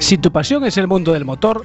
Si tu pasión es el mundo del motor,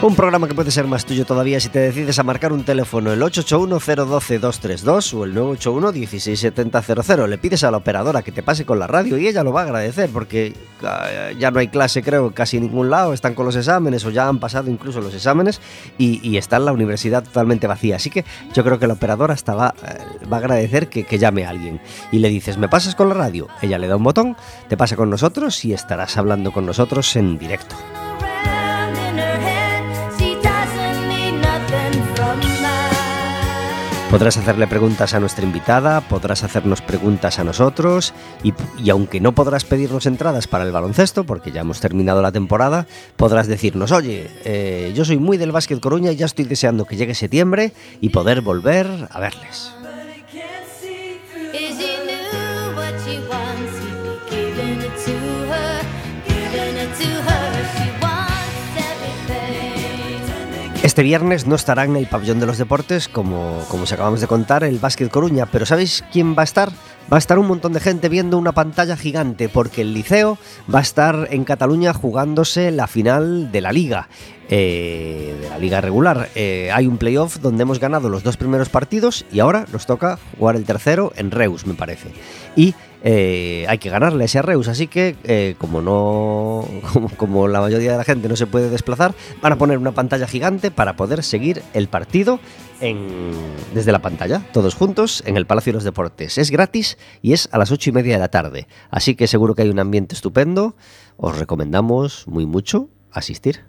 Un programa que puede ser más tuyo todavía si te decides a marcar un teléfono el 881-012-232 o el 981-16700. Le pides a la operadora que te pase con la radio y ella lo va a agradecer porque ah, ya no hay clase creo casi en ningún lado, están con los exámenes o ya han pasado incluso los exámenes y, está en la universidad totalmente vacía. Así que yo creo que la operadora hasta va, eh, va a agradecer que, que llame a alguien y le dices, ¿me pasas con la radio? Ella le da un botón, te pasa con nosotros y estarás hablando con nosotros en directo. Podrás hacerle preguntas a nuestra invitada, podrás hacernos preguntas a nosotros y, aunque no podrás pedirnos entradas para el baloncesto, porque ya hemos terminado la temporada, podrás decirnos, oye, eh, yo soy muy del básquet Coruña y ya estoy deseando que llegue septiembre y poder volver a verles. Este viernes no estará en el pabellón de los deportes, como, como os acabamos de contar, el Básquet Coruña, pero ¿sabéis quién va a estar? Va a estar un montón de gente viendo una pantalla gigante, porque el Liceo va a estar en Cataluña jugándose la final de la Liga. Eh, de la liga regular. Eh, hay un playoff donde hemos ganado los dos primeros partidos y ahora nos toca jugar el tercero en Reus, me parece. Y eh, hay que ganarle ese Reus, así que como no como, la mayoría de la gente no se puede desplazar, van a poner una pantalla gigante para poder seguir el partido en, desde la pantalla, todos juntos, en el Palacio de los Deportes. Es gratis y es a las ocho y media de la tarde, así que seguro que hay un ambiente estupendo. Os recomendamos muy mucho asistir.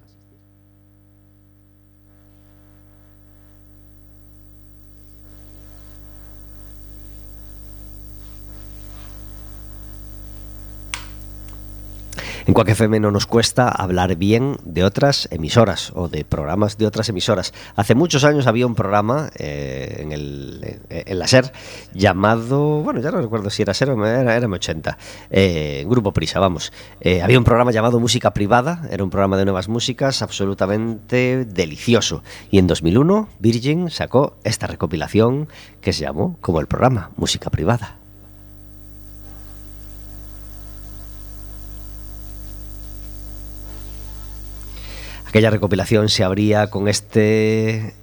En Quack FM no nos cuesta hablar bien de otras emisoras o de programas de otras emisoras. Hace muchos años había un programa eh, en, el, eh, en la SER llamado, bueno, ya no recuerdo si era SER o era, era M80, eh, Grupo Prisa, vamos. había un programa llamado Música Privada, era un programa de nuevas músicas absolutamente delicioso. Y en 2001 Virgin sacó esta recopilación que se llamó como el programa Música Privada. Aquella recopilación se abría con este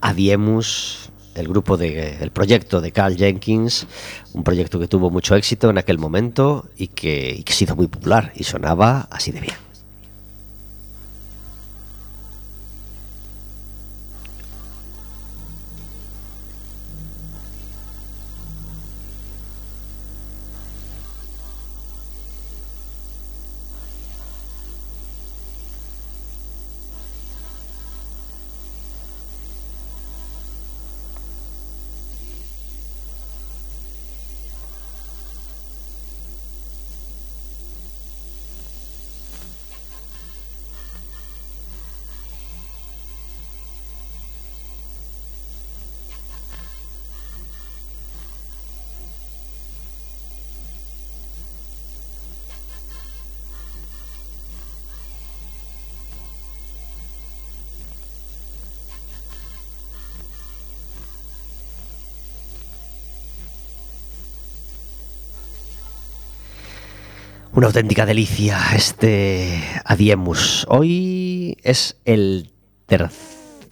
Adiemus, el grupo de, el proyecto de Carl Jenkins, un proyecto que tuvo mucho éxito en aquel momento y que, y que muy popular y sonaba así de bien. Una auténtica delicia este Adiemus. Hoy es el tercer,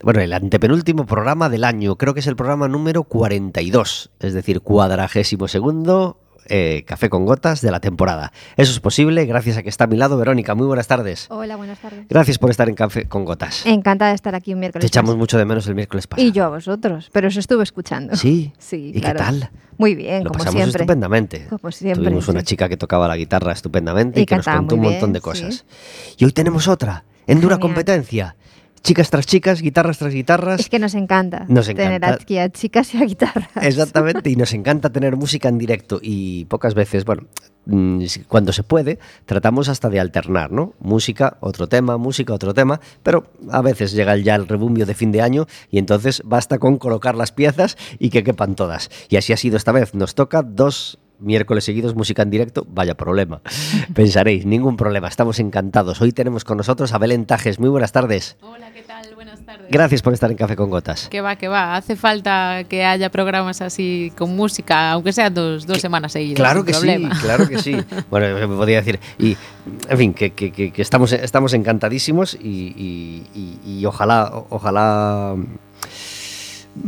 bueno, el antepenúltimo programa del año. Creo que es el programa número 42, es decir, cuadragésimo segundo eh, Café con Gotas de la temporada. Eso es posible gracias a que está a mi lado Verónica. Muy buenas tardes. Hola, buenas tardes. Gracias por estar en Café con Gotas. Encantada de estar aquí un miércoles. Te echamos mucho de menos el miércoles pasado. Y yo a vosotros, pero os estuve escuchando. Sí. Sí. ¿Y claro. qué tal? Muy bien, Lo como pasamos siempre. estupendamente. Como siempre, Tuvimos una chica que tocaba la guitarra estupendamente y, Y que nos contó un montón de cosas. Y hoy tenemos otra, en dura competencia. Chicas tras chicas, guitarras tras guitarras. Es que nos encanta Nos tener encanta. aquí a chicas y a guitarras. Exactamente, y nos encanta tener música en directo y pocas veces, bueno, mm, cuando se puede, tratamos hasta de alternar, ¿no? Música, otro tema, música, otro tema, pero a veces llega ya el rebumbio de fin de año y entonces basta con colocar las piezas y que quepan todas. Y así ha sido esta vez, nos toca dos miércoles seguidos música en directo, vaya problema. Pensaréis, ningún problema, estamos encantados. Hoy tenemos con nosotros a Belén Tajes, muy buenas tardes. Hola, ¿qué tal? Buenas tardes. Gracias por estar en Café con Gotas. Que va, que va. Hace falta que haya programas así con música, aunque sean dos, dos semanas seguidas. Claro que problema. sí, claro que sí. Bueno, me podría decir. Y, en fin, que, que- que- que estamos, estamos encantadísimos y, y- y- y ojalá, ojalá.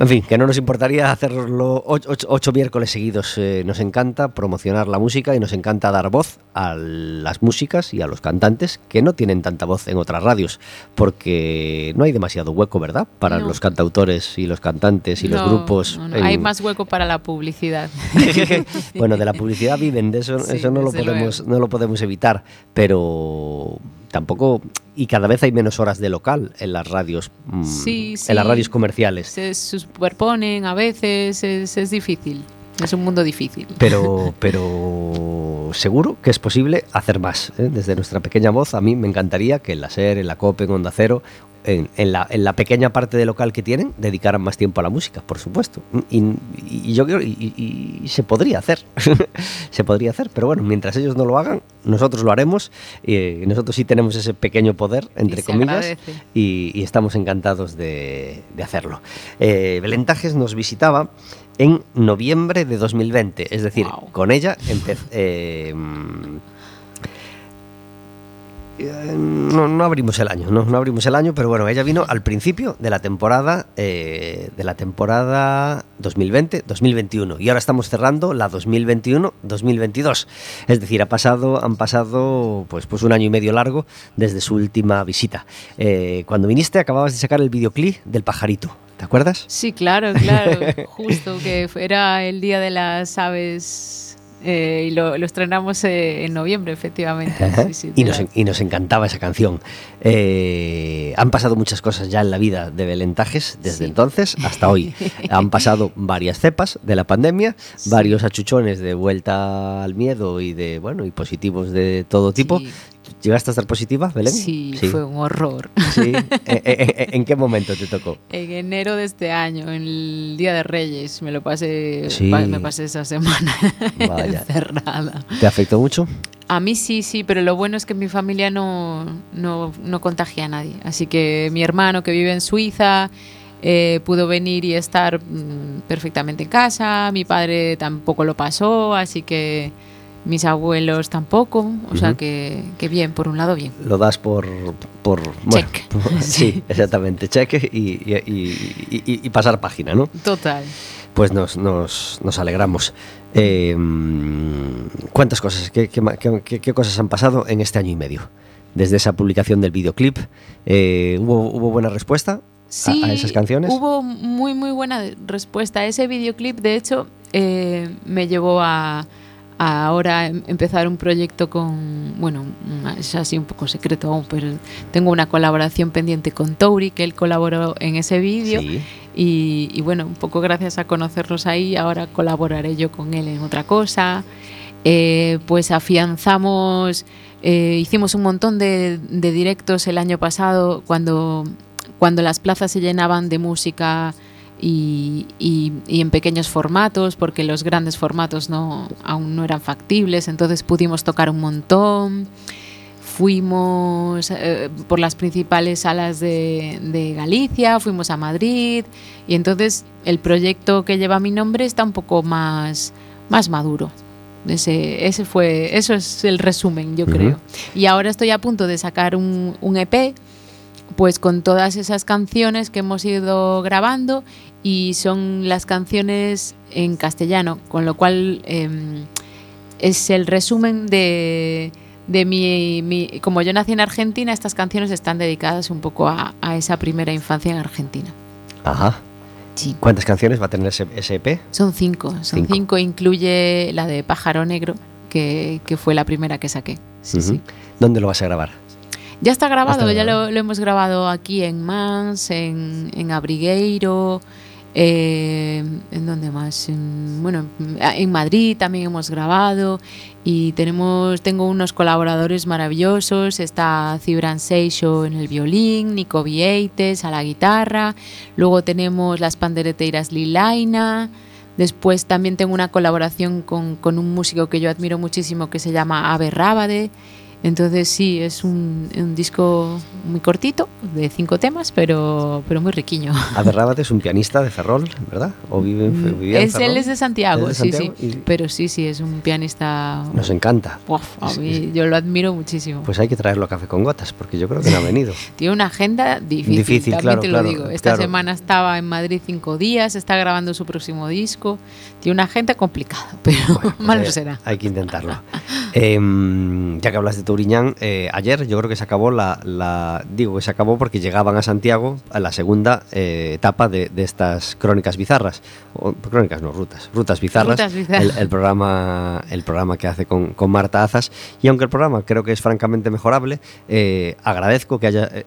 En fin, que no nos importaría hacerlo ocho, ocho- ocho miércoles seguidos. Eh, nos encanta promocionar la música y nos encanta dar voz a las músicas y a los cantantes que no tienen tanta voz en otras radios, porque no hay demasiado hueco, ¿verdad? Para No. los cantautores y los cantantes y los grupos. no, en- Hay más hueco para la publicidad. bueno, de la publicidad viven, de eso, Sí, eso no lo podemos, luego. no lo podemos evitar, pero tampoco y cada vez hay menos horas de local en las radios, mm, Sí, sí. en las radios comerciales. Se superponen a veces, es, es difícil. Es un mundo difícil. Pero, pero seguro que es posible hacer más. ¿eh? Desde nuestra pequeña voz, a mí me encantaría que en la SER, en la COPE, en Onda Cero, en, en la, en la pequeña parte de local que tienen, dedicaran más tiempo a la música, por supuesto. Y, y yo creo, y, se podría hacer, se podría hacer, pero bueno, mientras ellos no lo hagan, nosotros lo haremos. y nosotros sí tenemos ese pequeño poder, entre Y comillas, y, estamos encantados de, de hacerlo. Eh, Belén Tajes nos visitaba en noviembre de 2020, es decir, con ella empezó... no, no abrimos el año, no, no abrimos el año, pero bueno, ella vino al principio de la temporada eh, de la temporada 2020-2021 y ahora estamos cerrando la 2021-2022. Es decir, ha pasado, han pasado pues, pues un año y medio largo desde su última visita. Eh, cuando viniste acababas de sacar el videoclip del pajarito, ¿te acuerdas? Sí, claro, claro. Justo que era el día de las aves eh, y lo, lo estrenamos eh, en noviembre, efectivamente. Ajá. Sí, sí, y, nos, y nos encantaba esa canción. Eh, han pasado muchas cosas ya en la vida de Belentajes desde Sí. entonces hasta hoy. han pasado varias cepas de la pandemia, varios achuchones de vuelta al miedo y de bueno y positivos de todo tipo. ¿Llegaste a estar positiva, Belén? Sí, fue un horror. Sí. ¿En, en- en qué momento te tocó? En enero de este año, en el Día de Reyes, me lo pasé, Sí. me pasé esa semana Vaya. encerrada. ¿Te afectó mucho? A mí sí, sí, pero lo bueno es que mi familia no, no, no contagia a nadie. Así que mi hermano que vive en Suiza eh, pudo venir y estar mm, perfectamente en casa, mi padre tampoco lo pasó, así que mis abuelos tampoco. O sea que, que bien, por un lado bien. Lo das por... por bueno, Check. sí, exactamente, cheque y, y- y- pasar página, ¿no? Total. Pues nos, nos, nos alegramos. Eh, mm, ¿Cuántas cosas? ¿Qué, qué qué- cosas han pasado en este año y medio? Desde esa publicación del videoclip, eh, ¿hubo, ¿hubo buena respuesta Sí, a, esas canciones? Hubo muy, muy buena respuesta. Ese videoclip, de hecho, eh, me llevó a ahora em- empezar un proyecto con, bueno, es así un poco secreto aún, pero tengo una colaboración pendiente con Touri, que él colaboró en ese vídeo. Sí. Y, y bueno, un poco gracias a conocernos ahí, ahora colaboraré yo con él en otra cosa. Eh, pues afianzamos, eh, hicimos un montón de, de directos el año pasado cuando, cuando las plazas se llenaban de música y, y- y en pequeños formatos, porque los grandes formatos no, aún no eran factibles, entonces pudimos tocar un montón. Fuimos eh, por las principales salas de, de Galicia, fuimos a Madrid y entonces el proyecto que lleva mi nombre está un poco más, más maduro. ese, ese fue, eso es el resumen, yo Ujú. creo. Y ahora estoy a punto de sacar un, un EP, pues con todas esas canciones que hemos ido grabando y son las canciones en castellano, con lo cual em, es el resumen de, de mi, mi- Como yo nací en Argentina, estas canciones están dedicadas un poco a, a esa primera infancia en Argentina. Ajá. Sí. ¿Cuántas canciones va a tener ese, ese EP? Son cinco, son Cinco. cinco, incluye la de Pájaro Negro, que, que fue la primera que saqué. Sí, sí. ¿Dónde lo vas a grabar? Ya está grabado, está ya lo, lo hemos grabado aquí en Mans, en, en Abrigueiro, eh, ¿en dónde más? En, bueno, en Madrid también hemos grabado y tenemos, tengo unos colaboradores maravillosos, está Cibran Seixo en el violín, Nico Vieites a la guitarra, luego tenemos las pandereteiras Lilaina, después también tengo una colaboración con, con un músico que yo admiro muchísimo que se llama Ave Rábade, entonces sí, es un, un disco muy cortito, de cinco temas, pero, pero muy riquiño. Aver Rábate es un pianista de Ferrol, ¿verdad? ¿O vive en, vivía en Mm, Es, él Ferrol? es de Santiago, Es de sí, Santiago sí. y- Pero sí, sí, es un pianista. Nos encanta. Uf, a Sí, mí- sí. yo lo admiro muchísimo. Pues hay que traerlo a Café con Gotas, porque yo creo que no ha venido. Tiene una agenda difícil, Difícil, también claro, te claro, lo digo. Esta claro. semana estaba en Madrid cinco días, está grabando su próximo disco. Tiene una agenda complicada, pero Pues malo hay- será. Hay que intentarlo. Em, ya que hablas de Touriñán, eh, ayer yo creo que se acabó la, la- Digo que se acabó porque llegaban a Santiago a la segunda eh, etapa de, de estas crónicas bizarras. O, crónicas no, rutas. Rutas bizarras. Rutas bizarras. El, el programa, el programa que hace con, con Marta Azas. Y aunque el programa creo que es francamente mejorable, eh, agradezco que haya. eh,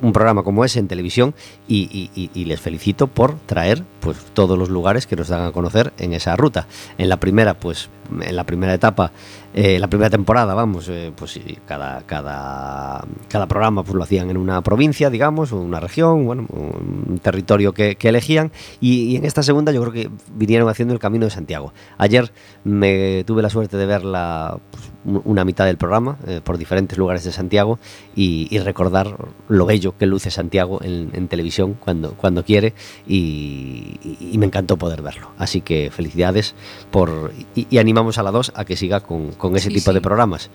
un programa como ese en televisión y- y les felicito por traer pues todos los lugares que nos dan a conocer en esa ruta. En la primera, pues, en la primera etapa, eh, la primera temporada, vamos, eh, pues cada, cada, cada programa pues lo hacían en una provincia, digamos, o una región, bueno, un territorio que, que elegían, y, y en esta segunda yo creo que vinieron haciendo el camino de Santiago. Ayer me tuve la suerte de ver la, pues, un- una mitad del programa eh, por diferentes lugares de Santiago y, y recordar lo bello que luce Santiago en, en televisión cuando, cuando quiere y, y- me encantó poder verlo. Así que felicidades por y, y animamos a la 2 a que siga con, con ese Sí, tipo de sí. programas.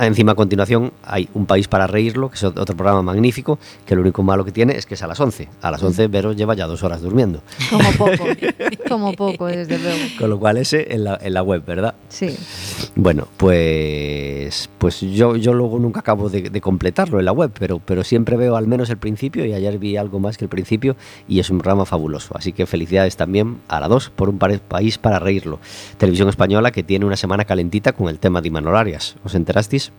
Encima a continuación hay Un País para Reírlo, que es otro programa magnífico, que lo único malo que tiene es que es a las 11. A las 11 Vero lleva ya dos horas durmiendo. Como poco, como poco, desde luego. Con lo cual ese en la, en la web, ¿verdad? Sí. Bueno, pues, pues yo, yo luego nunca acabo de, de completarlo en la web, pero, pero siempre veo al menos el principio y ayer vi algo más que el principio y es un programa fabuloso. Así que felicidades también a la 2 por un país para reírlo. Televisión española que tiene una semana calentita con el tema de Imanol Arias. ¿Os enterasteis?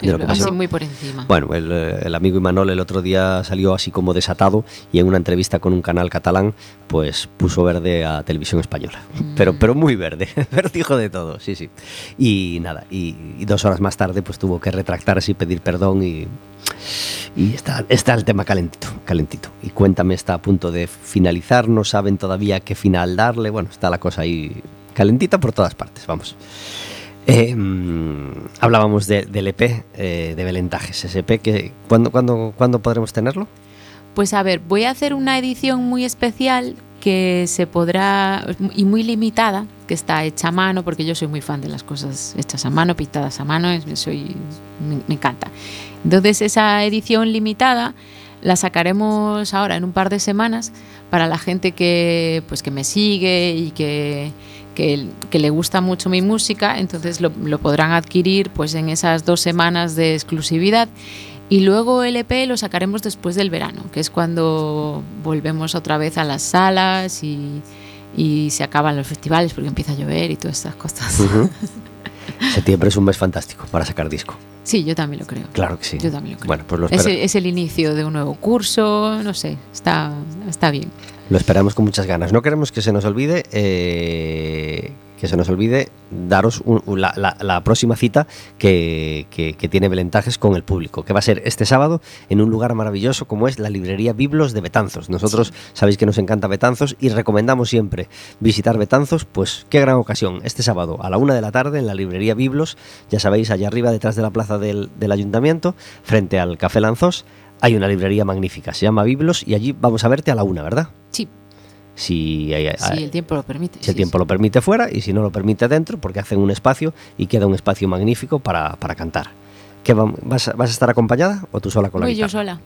De lo que Así pasó. muy por encima. Bueno, el, eh, el amigo Imanol el otro día salió así como desatado y en una entrevista con un canal catalán, pues puso verde a televisión española. Pero, pero muy verde, pero dijo de todo, sí, sí. Y nada, y, y dos horas más tarde pues tuvo que retractarse y pedir perdón y, y está, está el tema calentito, calentito. Y cuéntame, está a punto de finalizar, no saben todavía qué final darle, bueno, está la cosa ahí calentita por todas partes, vamos. Eh, hablábamos de- del EP eh, de Belentajes, ese EP que ¿cuándo, cuándo, ¿cuándo podremos tenerlo? Pues a ver, voy a hacer una edición muy especial que se podrá, y muy limitada, que está hecha a mano, porque yo soy muy fan de las cosas hechas a mano, pintadas a mano, soy, me, me encanta. Entonces esa edición limitada la sacaremos ahora en un par de semanas para la gente que, pues, que me sigue y que, que, que le gusta mucho mi música, entonces lo, lo podrán adquirir pues, en esas dos semanas de exclusividad. Y luego el EP lo sacaremos después del verano, que es cuando volvemos otra vez a las salas y, y se acaban los festivales porque empieza a llover y todas estas cosas. Ujú. Septiembre es un mes fantástico para sacar disco. Sí, yo también lo creo. Claro que sí. Yo también lo creo. Bueno, pues lo, Es el, es el inicio de un nuevo curso, no sé, está, está bien. lo esperamos con muchas ganas. No queremos que se nos olvide eh, que se nos olvide daros un- un- la, la- la próxima cita que, que- que tiene Belentajes con el público, que va a ser este sábado en un lugar maravilloso como es la librería Biblos de Betanzos. Nosotros sabéis que nos encanta Betanzos y recomendamos siempre visitar Betanzos, pues qué gran ocasión. Este sábado a la una de la tarde en la librería Biblos, ya sabéis, allá arriba detrás de la plaza del, del ayuntamiento, frente al Café Lanzós, hay una librería magnífica, se llama Biblos y allí vamos a verte a la una, ¿verdad? Sí, si, hay- Si el tiempo lo permite. si el tiempo sí. lo permite fuera y si no lo permite dentro, porque hacen un espacio y queda un espacio magnífico para, para cantar. ¿Qué va- vas, a- ¿Vas a estar acompañada o tú sola con la Voy yo guitarra? sola,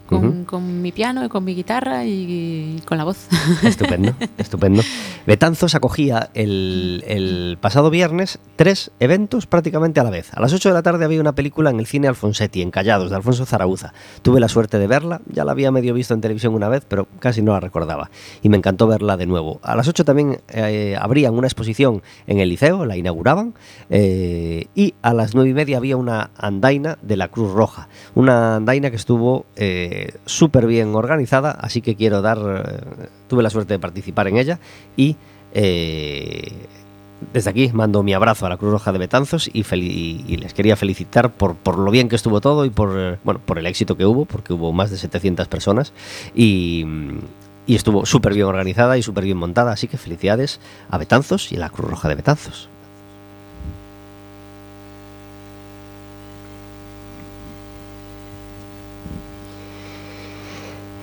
con, mi piano y con mi guitarra y, y con la voz. Estupendo, estupendo. Betanzos acogía el, el pasado viernes tres eventos prácticamente a la vez. A las 8 de la tarde había una película en el cine Alfonsetti, en Callados, de Alfonso Zaragoza. Tuve la suerte de verla, ya la había medio visto en televisión una vez, pero casi no la recordaba. Y me encantó verla de nuevo. A las 8 también eh, abrían una exposición en el liceo, la inauguraban, eh, y a las 9 y media había una andaina de la Cruz Roja. Una andaina que estuvo eh, súper bien organizada, así que quiero dar... eh, tuve la suerte de participar en ella y... eh, desde aquí mando mi abrazo a la Cruz Roja de Betanzos y, les quería felicitar por, por lo bien que estuvo todo y por, eh, bueno, por el éxito que hubo, porque hubo más de 700 personas y, y estuvo súper bien organizada y súper bien montada, así que felicidades a Betanzos y a la Cruz Roja de Betanzos.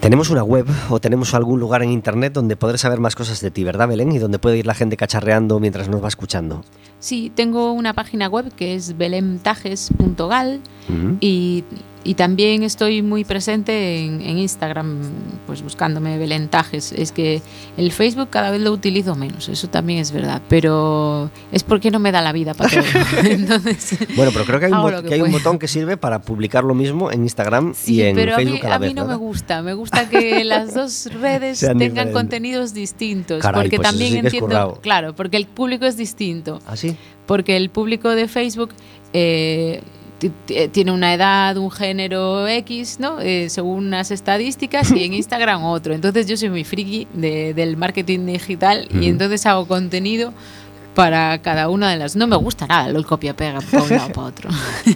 Tenemos una web o tenemos algún lugar en internet donde poder saber más cosas de ti, ¿verdad, Belén? Y donde puede ir la gente cacharreando mientras nos va escuchando. Sí, tengo una página web que es belemtajes.gal y, y también estoy muy presente en, en Instagram, pues buscándome Belentajes. Es que el Facebook cada vez lo utilizo menos, eso también es verdad, pero es porque no me da la vida para todo. Entonces, Bueno, pero creo que hay, un, que que hay botón que sirve para publicar lo mismo en Instagram Sí, y en pero Facebook a a, mí, a mí vez. no me gusta. Me gusta que las dos redes tengan diferentes. contenidos distintos. Caray, porque pues también sí entiendo. currao. Claro, porque el público es distinto. ¿Ah, sí? Porque el público de Facebook eh, tiene una edad, un género X, ¿no? Eh, según unas estadísticas, y en Instagram otro. Entonces yo soy muy friki de- del marketing digital y entonces hago contenido para cada una de las. No me gusta nada el copia-pega para un lado para otro.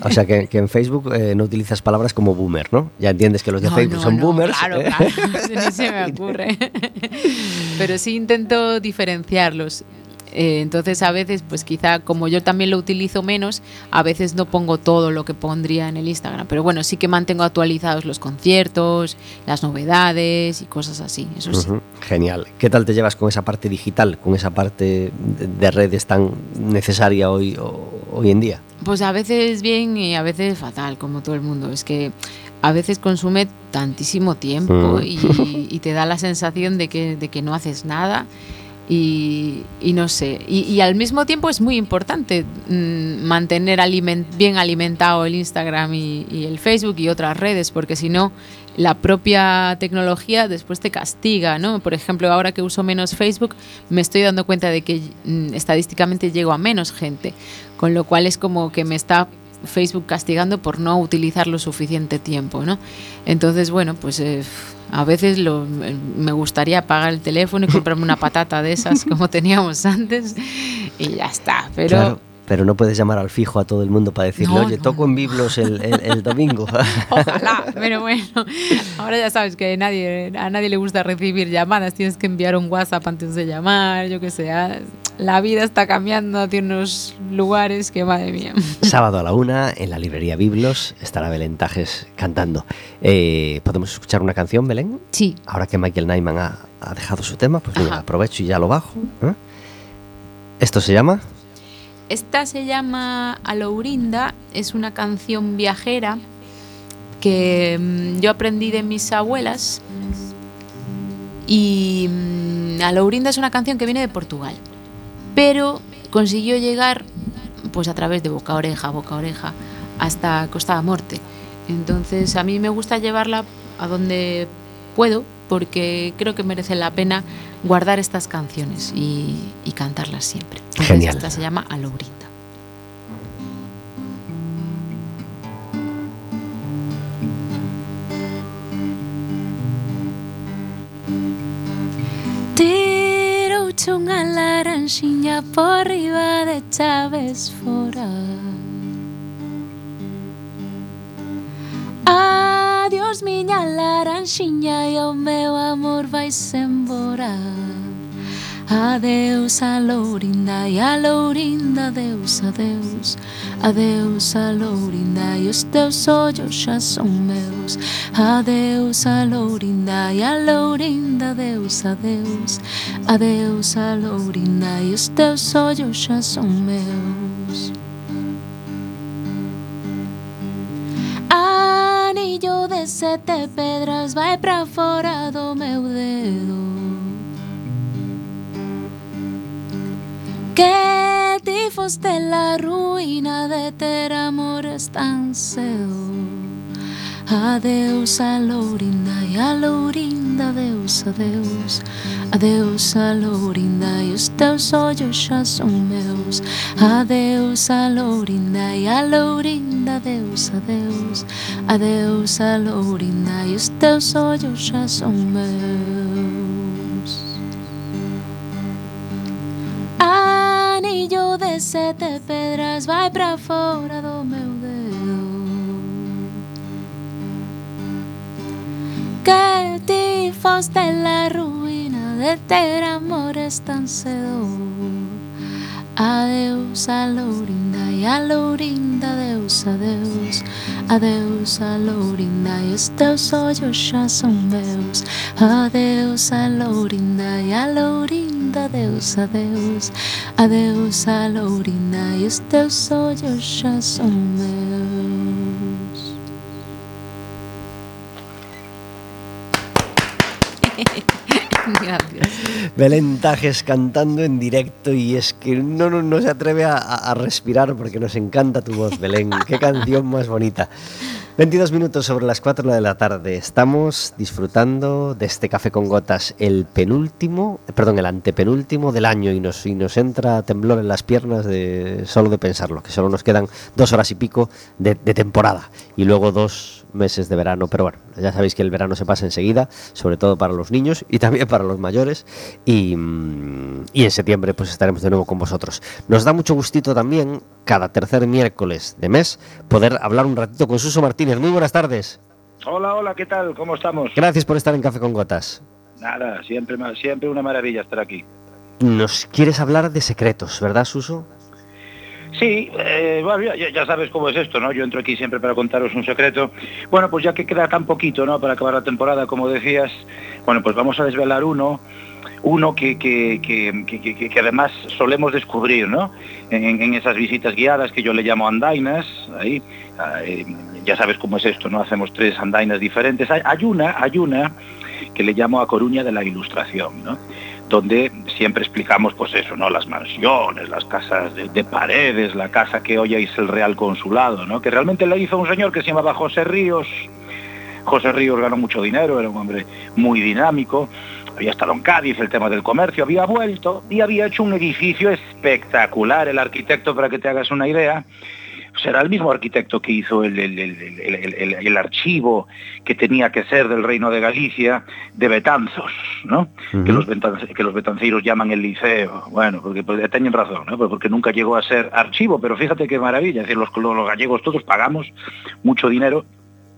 O sea, que, que en Facebook eh, no utilizas palabras como boomer, ¿no? Ya entiendes que los de No, Facebook no, son no, boomers. Claro, ¿eh? claro, ni se me ocurre. Pero sí intento diferenciarlos. Eh, entonces a veces, pues quizá como yo también lo utilizo menos, a veces no pongo todo lo que pondría en el Instagram. Pero bueno, sí que mantengo actualizados los conciertos, las novedades y cosas así. Eso sí. Ujú, Genial. ¿Qué tal te llevas con esa parte digital, con esa parte de, de redes tan necesaria hoy, hoy en día? Pues a veces bien y a veces fatal, como todo el mundo. Es que a veces consume tantísimo tiempo Mm. y, y te da la sensación de que, de que no haces nada. Y, y no sé, y, al mismo tiempo es muy importante mm, mantener bien alimentado el Instagram y, y el Facebook y otras redes, porque si no, la propia tecnología después te castiga, ¿no? Por ejemplo, ahora que uso menos Facebook, me estoy dando cuenta de que mm, estadísticamente llego a menos gente, con lo cual es como que me está Facebook castigando por no utilizar lo suficiente tiempo, ¿no? Entonces, bueno, pues eh, a veces lo, me gustaría apagar el teléfono y comprarme una patata de esas como teníamos antes y ya está, pero... Claro, pero no puedes llamar al fijo a todo el mundo para decirle, No, oye, no, toco no. en Biblos el, el- el domingo. Ojalá, pero bueno, ahora ya sabes que nadie, a nadie le gusta recibir llamadas, tienes que enviar un WhatsApp antes de llamar, yo qué sé, la vida está cambiando hacia unos lugares que madre mía. Sábado a la una, en la librería Biblos, estará Belén Tajes cantando. Eh, ¿Podemos escuchar una canción, Belén? Sí, Ahora que Michael Nyman ha, ha dejado su tema, pues mira, aprovecho y ya lo bajo. ¿eh? Esto se llama... esta se llama Alourinda, es una canción viajera que mm, yo aprendí de mis abuelas y mm, Alourinda es una canción que viene de Portugal, pero consiguió llegar pues a través de boca a oreja, boca a oreja, hasta Costa da Morte. Entonces a mí me gusta llevarla a donde puedo porque creo que merece la pena guardar estas canciones y, y cantarlas siempre. Entonces, Genial. Esta se llama Alourinda. Eche unha laranxiña por riba de chaves fora Adiós miña laranxiña e o meu amor vai embora Adeus a Lourinda e a Lourinda, adeus, adeus, adeus a Lourinda e os teus ollos xa son meus. Adeus a Lourinda e a Lourinda, adeus, adeus, adeus a Lourinda e os teus ollos xa son meus. Anillo de sete pedras vai para fora do meu dedo. Que ti foste la ruína de ter amores tan cedo Adeus a Lourinda e a Lourinda, adeus, adeus. Adeus a Lourinda e os teus ollos xa son meus. Adeus a Lourinda e a Lourinda, adeus, adeus. Adeus a Lourinda e os teus ollos xa son meus. sete pedras vai para fora do meu dedo. Que ti foste la ruína de ter amores tan cedo. Adeus a Lourinda e a Lourinda adeus, adeus. Adeus a Lourinda e os teus olhos já são meus. Adeus a Lourinda e a Lourinda adeus, adeus Adeus a Lourinda e os teus olhos já são meus Gracias. Belén Tajes cantando en directo y es que no, no, no se atreve a, a, respirar porque nos encanta tu voz, Belén. Qué canción más bonita. 22 minutos sobre las 4 de la tarde. Estamos disfrutando de este café con gotas, el penúltimo, perdón, el antepenúltimo del año y nos, y nos entra temblor en las piernas de solo de pensarlo, que solo nos quedan dos horas y pico de, de temporada y luego dos meses de verano. Pero bueno, ya sabéis que el verano se pasa enseguida, sobre todo para los niños y también para los mayores. Y, mm, y en septiembre pues estaremos de nuevo con vosotros. Nos da mucho gustito también cada tercer miércoles de mes poder hablar un ratito con Suso Martínez. Muy buenas tardes. Hola, hola, ¿qué tal? ¿Cómo estamos? Gracias por estar en Café con Gotas. Nada, siempre, siempre una maravilla estar aquí. Nos quieres hablar de secretos, ¿verdad, Suso? Sí, eh, ya, sabes cómo es esto, ¿no? Yo entro aquí siempre para contaros un secreto. Bueno, pues ya que queda tan poquito, ¿no? Para acabar la temporada, como decías, bueno, pues vamos a desvelar uno uno que, que, que, que, además solemos descubrir ¿no? En, en, esas visitas guiadas que yo le llamo andainas, ahí, ya sabes cómo es esto, ¿no? Hacemos tres andainas diferentes. Hay, hay, una, hay una que le llamo a Coruña de la Ilustración, ¿no? Donde siempre explicamos pues eso, ¿no? Las mansiones, las casas de, de, paredes, la casa que hoy es el Real Consulado, ¿no? Que realmente la hizo un señor que se llamaba José Ríos. José Ríos ganó mucho dinero, era un hombre muy dinámico había estado en Cádiz, el tema del comercio, había vuelto y había hecho un edificio espectacular. El arquitecto, para que te hagas una idea, será el mismo arquitecto que hizo el, el, el, el, archivo que tenía que ser del Reino de Galicia de Betanzos, ¿no? Uh -huh. que, los betanz que los betanceiros llaman el liceo. Bueno, porque pues, tienen razón, ¿no? porque nunca llegó a ser archivo, pero fíjate qué maravilla, es decir, los, los gallegos todos pagamos mucho dinero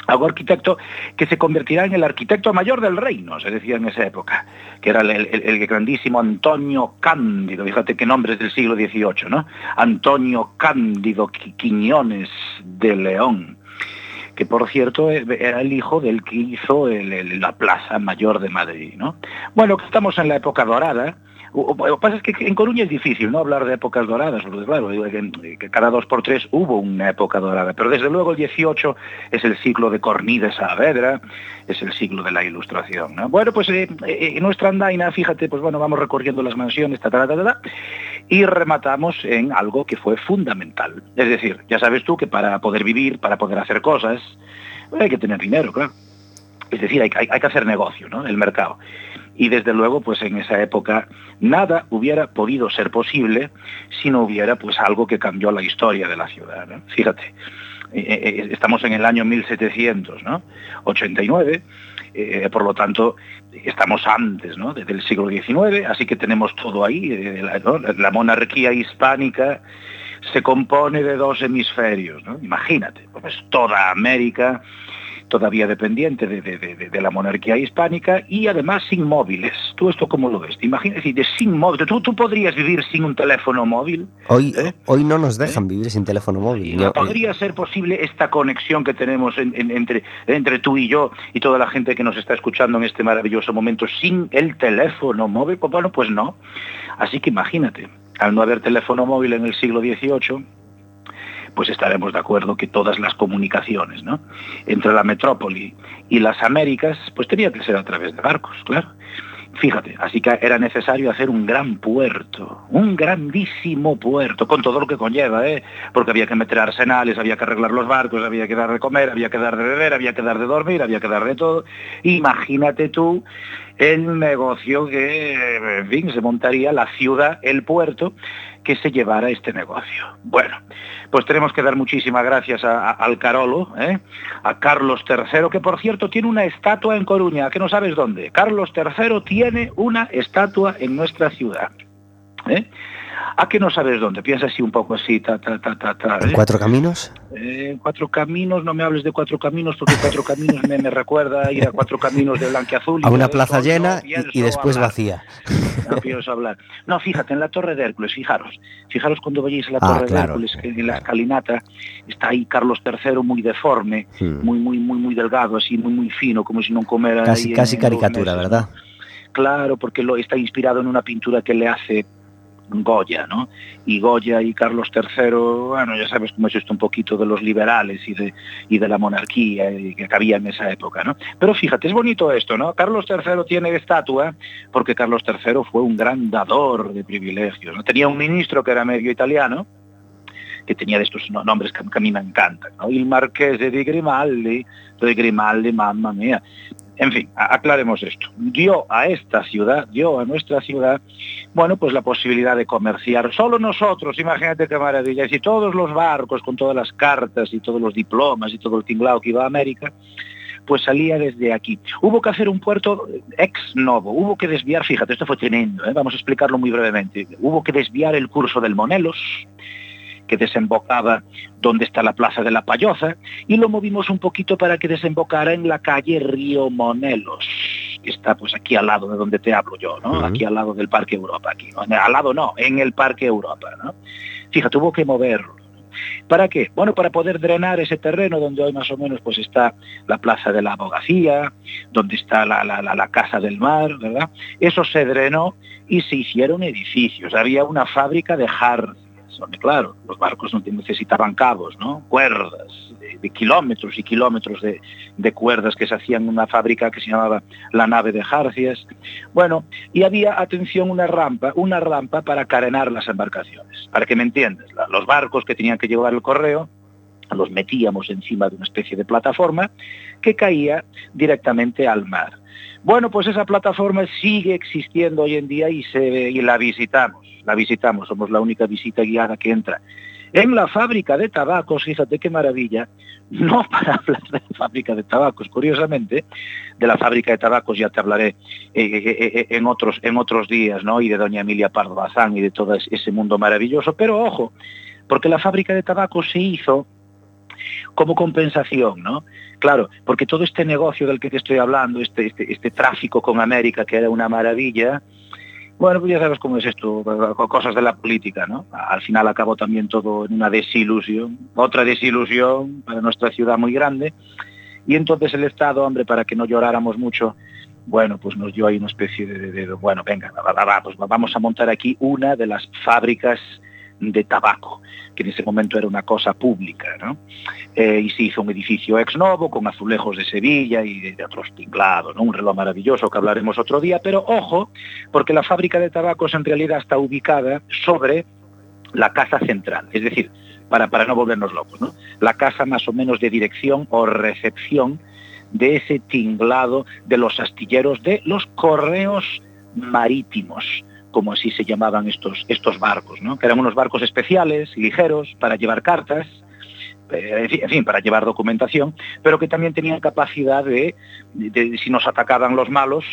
algo arquitecto que se convertirá en el arquitecto mayor del reino, se decía en esa época, que era el, grandísimo Antonio Cándido, fíjate qué nombres del siglo XVIII, ¿no? Antonio Cándido Quiñones de León, que por cierto eh, era el hijo del que hizo la Plaza Mayor de Madrid, ¿no? Bueno, estamos en la época dorada, Lo que pasa es que en Coruña es difícil no hablar de épocas doradas, porque claro, que cada dos por tres hubo una época dorada, pero desde luego el 18 es el ciclo de Cornide Saavedra, es el siglo de la ilustración. ¿no? Bueno, pues eh, eh, en nuestra andaina, fíjate, pues bueno, vamos recorriendo las mansiones, ta, ta, ta, ta, y rematamos en algo que fue fundamental. Es decir, ya sabes tú que para poder vivir, para poder hacer cosas, hay que tener dinero, claro. Es decir, hay, hay que hacer negocio, ¿no? El mercado y desde luego pues en esa época nada hubiera podido ser posible si no hubiera pues algo que cambió la historia de la ciudad. Fíjate, eh, eh, estamos en el año 1700, ¿no? 89, eh, por lo tanto estamos antes ¿no? desde el siglo XIX, así que tenemos todo ahí, eh, la, la, monarquía hispánica se compone de dos hemisferios, ¿no? imagínate, pues toda América, todavía dependiente de, de, de, de, la monarquía hispánica y además sin móviles. ¿Tú esto cómo lo ves? ¿Te imaginas? de sin móvil. ¿Tú, ¿Tú podrías vivir sin un teléfono móvil? Hoy, ¿Eh? hoy no nos dejan ¿Eh? vivir sin teléfono móvil. ¿No podría ser posible esta conexión que tenemos en, en, entre, entre tú y yo y toda la gente que nos está escuchando en este maravilloso momento sin el teléfono móvil? Pues bueno, pues no. Así que imagínate, al no haber teléfono móvil en el siglo XVIII, pues estaremos de acuerdo que todas las comunicaciones ¿no? entre la metrópoli y las Américas, pues tenía que ser a través de barcos, claro. Fíjate, así que era necesario hacer un gran puerto, un grandísimo puerto, con todo lo que conlleva, ¿eh? porque había que meter arsenales, había que arreglar los barcos, había que dar de comer, había que dar de beber, había que dar de dormir, había que dar de todo. Imagínate tú el negocio que, en fin, se montaría la ciudad, el puerto, que se llevara este negocio. Bueno, pues tenemos que dar muchísimas gracias a, a, al Carolo, ¿eh? a Carlos III, que por cierto tiene una estatua en Coruña, que no sabes dónde. Carlos III tiene una estatua en nuestra ciudad. ¿eh? ¿A que no sabes dónde? Piensa así un poco así, ta, ta, ta, ta, ta ¿eh? ¿Cuatro caminos? Eh, cuatro caminos, no me hables de cuatro caminos, porque cuatro caminos me, me recuerda ir a cuatro caminos de Blanqueazul. A una plaza llena no y, después hablar. vacía. No pienso hablar. No, fíjate, en la Torre de Hércules, fijaros. Fijaros cuando vayáis a la Torre ah, claro, de Hércules, que en la escalinata está ahí Carlos III muy deforme, Hmm. muy, muy, muy, muy delgado, así, muy, muy fino, como si no comiera Casi, ahí casi en caricatura, ¿verdad? Claro, porque lo está inspirado en una pintura que le hace Goya, ¿no? Y Goya y Carlos III, bueno, ya sabes cómo es esto un poquito de los liberales y de, y de la monarquía que había en esa época, ¿no? Pero fíjate, es bonito esto, ¿no? Carlos III tiene estatua porque Carlos III fue un gran dador de privilegios, ¿no? Tenía un ministro que era medio italiano, que tenía de estos no- nombres que, a mí me encantan. El marquese de Grimaldi, de Grimaldi, mamma mía. En fin, aclaremos esto. Dio a esta ciudad, dio a nuestra ciudad, bueno, pues la posibilidad de comerciar. Solo nosotros, imagínate qué maravilla. Si todos los barcos con todas las cartas y todos los diplomas y todo el tinglao que iba a América, pues salía desde aquí. Hubo que hacer un puerto ex novo, hubo que desviar, fíjate, esto fue tremendo, ¿eh? vamos a explicarlo muy brevemente. Hubo que desviar el curso del Monelos, que desembocaba donde está la Plaza de la Payoza, y lo movimos un poquito para que desembocara en la calle Río Monelos, que está pues aquí al lado de donde te hablo yo, ¿no? Aquí al lado del Parque Europa, aquí, ¿no? Al lado no, en el Parque Europa, ¿no? Fíjate, hubo que moverlo. ¿Para qué? Bueno, para poder drenar ese terreno donde hoy más o menos pues está la Plaza de la Abogacía, donde está la, la, la, la Casa del Mar, ¿verdad? Eso se drenó y se hicieron edificios. Había una fábrica de jarcias, claro, los barcos no necesitaban cabos, ¿no? Cuerdas, de, kilómetros y kilómetros de, de, cuerdas que se hacían en una fábrica que se llamaba la nave de jarcias. Bueno, y había, atención, una rampa, una rampa para carenar las embarcaciones. Para que me entiendas, los barcos que tenían que llevar el correo, los metíamos encima de una especie de plataforma que caía directamente al mar. Bueno, pues esa plataforma sigue existiendo hoy en día y, se, y la visitamos, la visitamos, somos la única visita guiada que entra. En la fábrica de tabacos, fíjate qué maravilla, no para hablar de la fábrica de tabacos, curiosamente, de la fábrica de tabacos ya te hablaré eh, eh, eh, en, otros, en otros días, ¿no? Y de doña Emilia Pardo Bazán y de todo ese mundo maravilloso, pero ojo, porque la fábrica de tabacos se hizo como compensación, ¿no? Claro, porque todo este negocio del que te estoy hablando, este, este, este tráfico con América, que era una maravilla, bueno, pues ya sabes cómo es esto, cosas de la política, ¿no? Al final acabó también todo en una desilusión, otra desilusión para nuestra ciudad muy grande, y entonces el Estado, hombre, para que no lloráramos mucho, bueno, pues nos dio ahí una especie de, de, bueno, venga, va, va, va, pues vamos a montar aquí una de las fábricas de tabaco, que en ese momento era una cosa pública, ¿no? Eh, y se hizo un edificio ex novo con azulejos de Sevilla y de, otros tinglados, ¿no? Un reloj maravilloso que hablaremos otro día, pero ojo, porque la fábrica de tabacos en realidad está ubicada sobre la casa central, es decir, para, para no volvernos locos, ¿no? La casa más o menos de dirección o recepción de ese tinglado de los astilleros de los correos marítimos como así se llamaban estos, estos barcos, ¿no? que eran unos barcos especiales ligeros para llevar cartas, eh, en fin, para llevar documentación, pero que también tenían capacidad de, si nos atacaban los malos,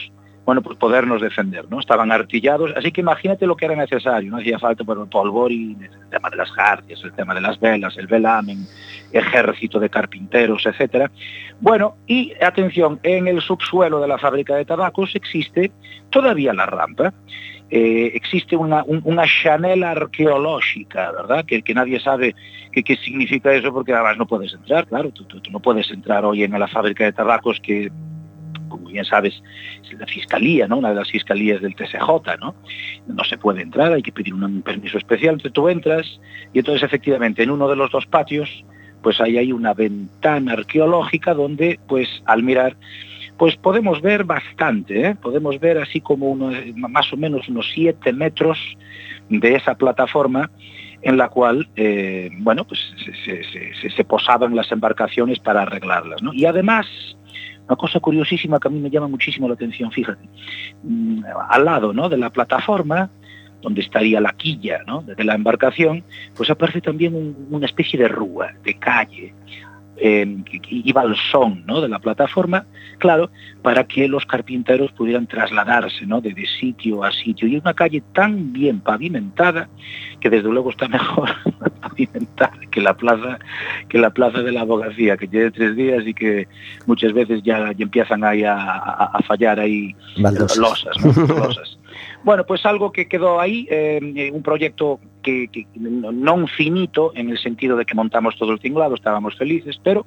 bueno, pues podernos defender, ¿no? Estaban artillados, así que imagínate lo que era necesario, no hacía falta por el polvorín, el tema de las jarcias, el tema de las velas, el velamen, ejército de carpinteros, etcétera. Bueno, y atención, en el subsuelo de la fábrica de tabacos existe todavía la rampa, eh, existe una, un, una chanel arqueológica, ¿verdad? Que, que nadie sabe qué, significa eso porque además no puedes entrar, claro, tú, tú, no puedes entrar hoy en la fábrica de tabacos que como bien sabes, es la fiscalía, ¿no? Una de las fiscalías del TSJ, ¿no? No se puede entrar, hay que pedir un permiso especial, entonces tú entras y entonces efectivamente en uno de los dos patios pues ahí hay una ventana arqueológica donde pues al mirar pues podemos ver bastante, ¿eh? podemos ver así como unos, más o menos unos siete metros de esa plataforma en la cual, eh, bueno, pues se, posaban las embarcaciones para arreglarlas. Y además, una cosa curiosísima que a mí me llama muchísimo la atención, fíjate, mm, al lado ¿no? de la plataforma, donde estaría la quilla ¿no? de la embarcación, pues aparece también un, una especie de rúa, de calle, eh, iba al son ¿no? de la plataforma, claro, para que los carpinteros pudieran trasladarse ¿no? de, de, sitio a sitio. Y una calle tan bien pavimentada que desde luego está mejor pavimentada que la plaza que la plaza de la abogacía, que tiene tres días y que muchas veces ya, ya empiezan ahí a, a, a fallar ahí Baldosas. losas. ¿no? losas. Bueno, pues algo que quedó ahí, eh, un proyecto que, que non finito en el sentido de que montamos todo o cinglado, estábamos felices, pero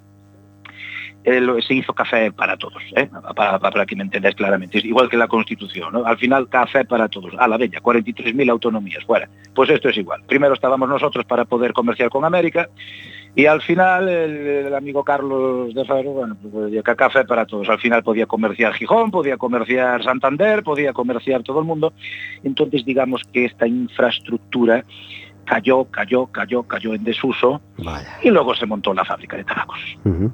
se hizo café para todos, ¿eh? para, que me entendáis claramente, igual que la Constitución, ¿no? al final café para todos, a la bella, 43.000 autonomías, fuera, pues esto es igual, primero estábamos nosotros para poder comerciar con América, y al final el, el amigo Carlos de Faro, bueno, pues café para todos. Al final podía comerciar Gijón, podía comerciar Santander, podía comerciar todo el mundo. Entonces digamos que esta infraestructura cayó, cayó, cayó, cayó en desuso Vaya. y luego se montó la fábrica de tabacos. Uh -huh.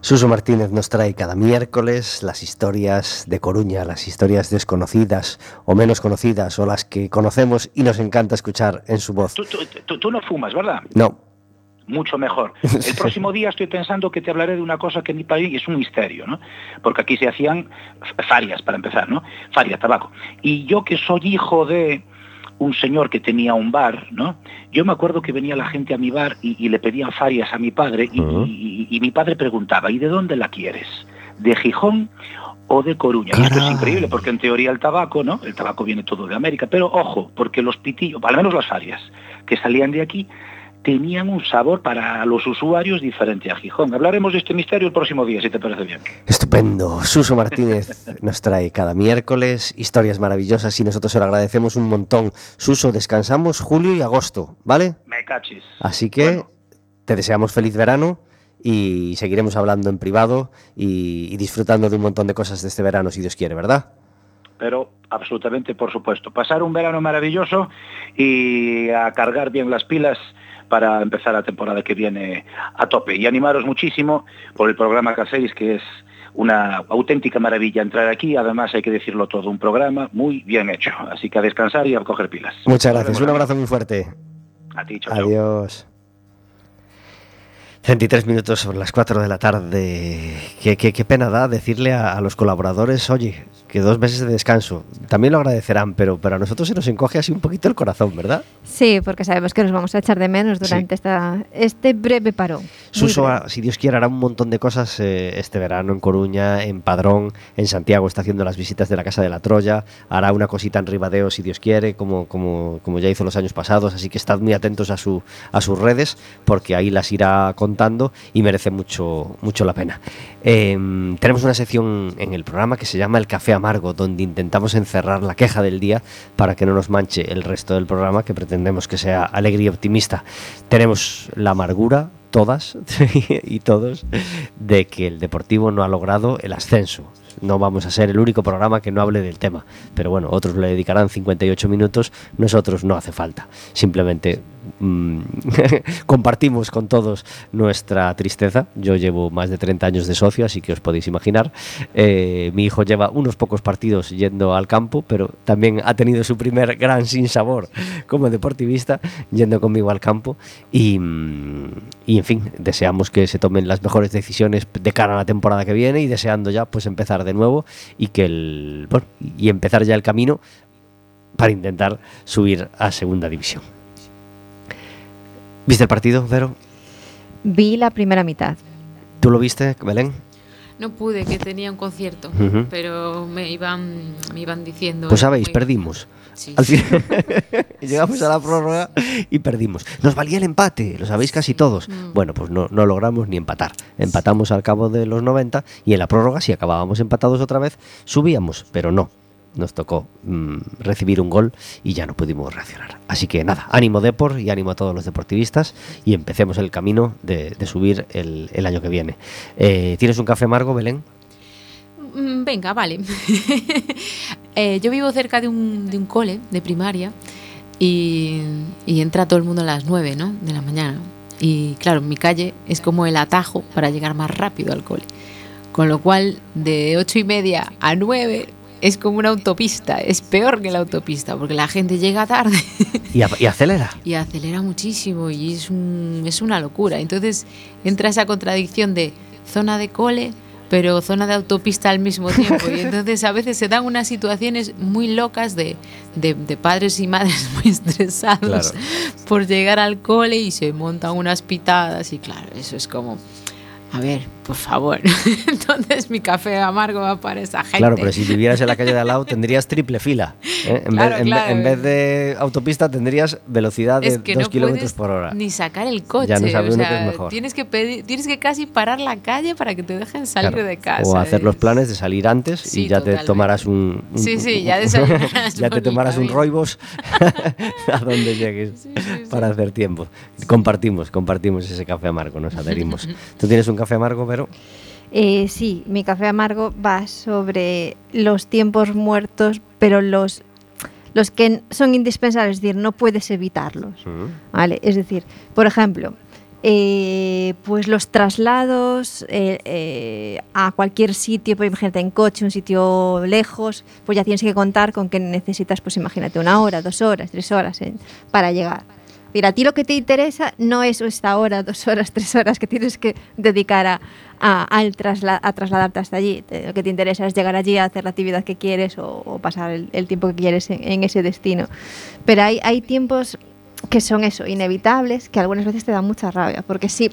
Suso Martínez nos trae cada miércoles las historias de Coruña, las historias desconocidas o menos conocidas o las que conocemos y nos encanta escuchar en su voz. Tú, tú, tú, tú no fumas, ¿verdad? No, mucho mejor. El próximo día estoy pensando que te hablaré de una cosa que en mi país es un misterio, ¿no? Porque aquí se hacían farias, para empezar, ¿no? Faria, tabaco. Y yo que soy hijo de un señor que tenía un bar, ¿no? Yo me acuerdo que venía la gente a mi bar y, y le pedían farias a mi padre y, uh -huh. y, y, mi padre preguntaba, ¿y de dónde la quieres? ¿De Gijón o de Coruña? Y esto es increíble porque en teoría el tabaco, ¿no? El tabaco viene todo de América, pero ojo, porque los pitillos, al menos las farias que salían de aquí, tenían un sabor para los usuarios diferente a Gijón. Hablaremos de este misterio el próximo día, si te parece bien. Estupendo. Suso Martínez nos trae cada miércoles historias maravillosas y nosotros se lo agradecemos un montón. Suso, descansamos julio y agosto, ¿vale? Me cachis. Así que bueno. te deseamos feliz verano y seguiremos hablando en privado y, y disfrutando de un montón de cosas de este verano, si Dios quiere, ¿verdad? pero absolutamente por supuesto. Pasar un verano maravilloso y a cargar bien las pilas para empezar la temporada que viene a tope. Y animaros muchísimo por el programa que hacéis, que es una auténtica maravilla entrar aquí. Además, hay que decirlo todo, un programa muy bien hecho. Así que a descansar y a coger pilas. Muchas gracias. Un abrazo muy fuerte. A ti, chao. Adiós. 23 minutos sobre las 4 de la tarde. Qué, qué, qué pena da decirle a, a, los colaboradores, oye, que dos meses de descanso. También lo agradecerán, pero, pero a nosotros se nos encoge así un poquito el corazón, ¿verdad? Sí, porque sabemos que nos vamos a echar de menos durante sí. esta, este breve parón. Suso, breve. si Dios quiere, hará un montón de cosas eh, este verano en Coruña, en Padrón, en Santiago, está haciendo las visitas de la Casa de la Troya, hará una cosita en Ribadeo, si Dios quiere, como, como, como ya hizo los años pasados, así que estad muy atentos a, su, a sus redes, porque ahí las irá contando y merece mucho, mucho la pena. Eh, tenemos una sección en el programa que se llama El Café Amargo, donde intentamos encerrar la queja del día para que no nos manche el resto del programa, que pretendemos que sea alegre y optimista. Tenemos la amargura, todas y todos, de que el Deportivo no ha logrado el ascenso no vamos a ser el único programa que no hable del tema. Pero bueno, otros le dedicarán 58 minutos, nosotros no hace falta. Simplemente compartimos con todos nuestra tristeza. Yo llevo más de 30 años de socio, así que os podéis imaginar. Eh, mi hijo lleva unos pocos partidos yendo al campo, pero también ha tenido su primer gran sinsabor como deportivista yendo conmigo al campo. Y, y en fin, deseamos que se tomen las mejores decisiones de cara a la temporada que viene y deseando ya pues empezar de nuevo y que el bueno, y empezar ya el camino para intentar subir a segunda división. ¿Viste el partido, Vero? Vi la primera mitad. ¿Tú lo viste, Belén? No pude, que tenía un concierto, pero me iban, me iban diciendo. Pues sabéis, muy- perdimos. Sí. Al fin- Llegamos a la prórroga y perdimos. Nos valía el empate, lo sabéis casi todos. Mm. Bueno, pues no, no logramos ni empatar. Empatamos al cabo de los 90 y en la prórroga, si acabábamos empatados otra vez, subíamos, pero no. Nos tocó mm, recibir un gol y ya no pudimos reaccionar. Así que nada, ánimo Depor y ánimo a todos los deportivistas y empecemos el camino de, subir el, año que viene. Eh, ¿Tienes un café amargo, Belén? Mm, Venga, vale. Eh, yo vivo cerca de un, cole de primaria y, y entra todo el mundo a las 9 ¿no? de la mañana. Y claro, mi calle es como el atajo para llegar más rápido al cole. Con lo cual, de ocho y media a 9 es como una autopista. Es peor que la autopista porque la gente llega tarde Y, a- y acelera. y acelera muchísimo y es, un- es una locura. Entonces entra esa contradicción de zona de cole, pero zona de autopista al mismo tiempo. Y entonces a veces se dan unas situaciones muy locas de, de- de padres y madres muy estresados Claro. por llegar al cole y se montan unas pitadas y claro, eso es como... A ver, por favor. Entonces mi café amargo va para esa gente. Claro, pero si vivieras en la calle de al lado tendrías triple fila. ¿eh? En, Claro, vez, en claro. ve- en vez de autopista tendrías velocidad de es que 2 no kilómetros por hora. ni sacar el coche. Ya no sabe o sea, qué es mejor. Tienes que pedir, tienes que casi parar la calle para que te dejen salir Claro. de casa. O hacer los Es- planes de salir antes Sí, y ya te tomarás un, un- Sí, sí, ya desayunarás ya te tomarás un roibos a donde llegues Sí, sí, sí. para hacer tiempo. Compartimos, compartimos ese café amargo, nos adherimos. ¿Tú tienes un café amargo, Eh, sí, mi café amargo va sobre los tiempos muertos, pero los, los que son indispensables, es decir, no puedes evitarlos. ¿vale? Es decir, por ejemplo, eh, pues los traslados eh, eh, a cualquier sitio, pues imagínate en coche, un sitio lejos, pues ya tienes que contar con que necesitas, pues imagínate una hora, dos horas, tres horas para llegar. Mira, a ti lo que te interesa no es esta hora, dos horas, tres horas que tienes que dedicar a, a- al trasla- a trasladarte hasta allí. Lo que te interesa es llegar allí a hacer la actividad que quieres o, pasar el, el tiempo que quieres en, en ese destino. Pero hay, hay tiempos que son eso, inevitables, que algunas veces te dan mucha rabia. Porque sí,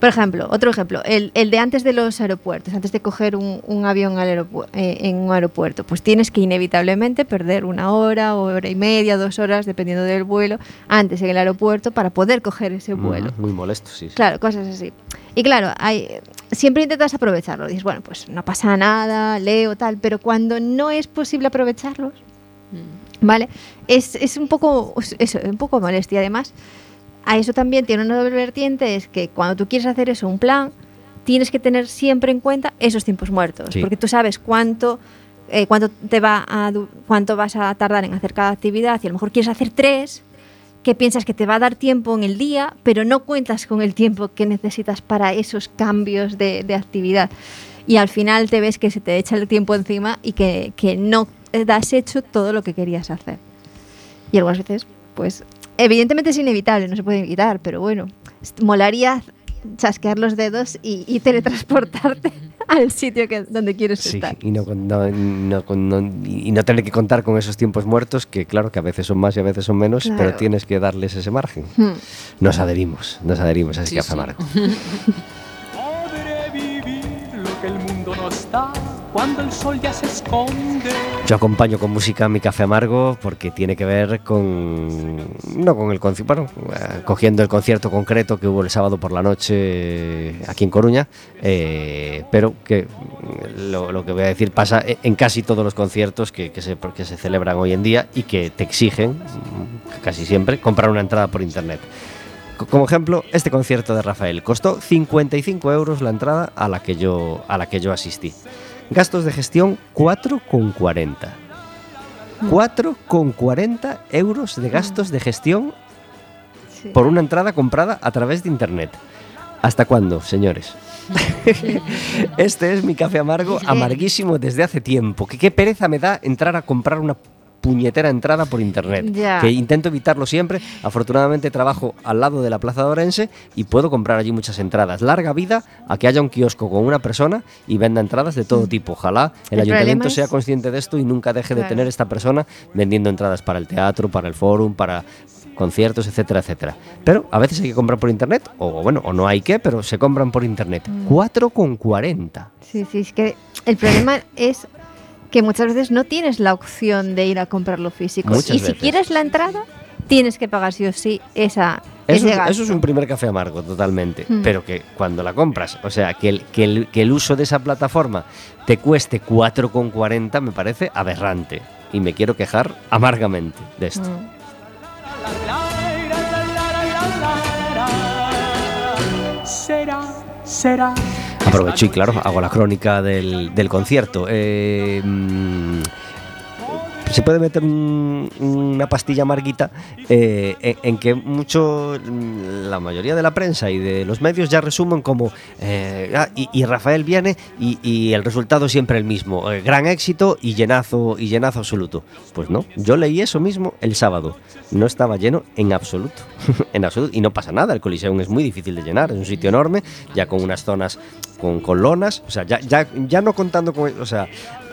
por ejemplo, otro ejemplo, el, el de antes de los aeropuertos, antes de coger un, un avión al aeropu- eh, en un aeropuerto, pues tienes que inevitablemente perder una hora, hora y media, dos horas, dependiendo del vuelo, antes en el aeropuerto para poder coger ese vuelo. Muy molesto, sí. sí. Claro, cosas así. Y claro, hay, siempre intentas aprovecharlo. Dices, bueno, pues no pasa nada, leo, tal, pero cuando no es posible aprovecharlos. ¿Vale? Es, es un poco eso, un poco molestia. Además, a eso también tiene una doble vertiente, es que cuando tú quieres hacer eso, un plan, tienes que tener siempre en cuenta esos tiempos muertos, Sí. porque tú sabes cuánto eh, cuánto te va a cuánto vas a tardar en hacer cada actividad y a lo mejor quieres hacer tres que piensas que te va a dar tiempo en el día, pero no cuentas con el tiempo que necesitas para esos cambios de, de actividad. Y al final te ves que se te echa el tiempo encima y que, que no has hecho todo lo que querías hacer. Y algunas veces, pues, evidentemente es inevitable, no se puede evitar, pero bueno, molaría chasquear los dedos y, y teletransportarte al sitio que, donde quieres Sí, estar. y no, no- no y no tener que contar con esos tiempos muertos, que claro que a veces son más y a veces son menos, pero Claro. tienes que darles ese margen. Hmm. Nos adherimos, nos adherimos a ese Sí, café sí. cuando el sol ya se esconde. Yo acompaño con música mi café amargo porque tiene que ver con. No con el concierto, bueno, eh, cogiendo el concierto concreto que hubo el sábado por la noche aquí en Coruña, eh, pero que lo, lo que voy a decir pasa e- en casi todos los conciertos que, que se, que se celebran hoy en día y que te exigen, mm, casi siempre, comprar una entrada por internet. Co- Como ejemplo, este concierto de Rafael costó 55 euros la entrada a la que yo, a la que yo asistí. Gastos de gestión 4,40. 4,40 euros de gastos de gestión Sí. por una entrada comprada a través de internet. ¿Hasta cuándo, señores? este es mi café amargo, amarguísimo desde hace tiempo. Que qué pereza me da entrar a comprar una puñetera entrada por internet. Ya. Que intento evitarlo siempre. Afortunadamente trabajo al lado de la Plaza de Orense y puedo comprar allí muchas entradas. Larga vida a que haya un kiosco con una persona y venda entradas de todo tipo. Ojalá el, El ayuntamiento sea consciente de esto y nunca deje de tener esta persona vendiendo entradas para el teatro, para el fórum, para conciertos, etcétera, etcétera. Pero a veces hay que comprar por internet, o bueno, o no hay que, pero se compran por internet. Mm. 4,40. Sí, sí, es que el problema es que muchas veces no tienes la opción de ir a comprarlo físico. Muchas y si quieres la entrada, tienes que pagar sí o sí esa, Eso ese es, gasto. eso es un primer café amargo, totalmente. Mm. Pero que cuando la compras, o sea, que el, que, el, que el uso de esa plataforma te cueste 4,40 me parece aberrante. Y me quiero quejar amargamente de esto. Mm. Será, será. Aprovecho y claro, hago la crónica del, del concierto. Eh, mm, se puede meter un- una pastilla amarguita eh, en, que mucho, mm, la mayoría de la prensa y de los medios ya resumen como eh, ah, y, Rafael viene y, el resultado es siempre el mismo, gran éxito y llenazo y llenazo absoluto. Pues no, yo leí eso mismo el sábado, no estaba lleno en absoluto, en absoluto y no pasa nada, el Coliseum es muy difícil de llenar, es un sitio enorme, ya con unas zonas con, con lonas, o sea, ya, ya, ya no contando con, o sea,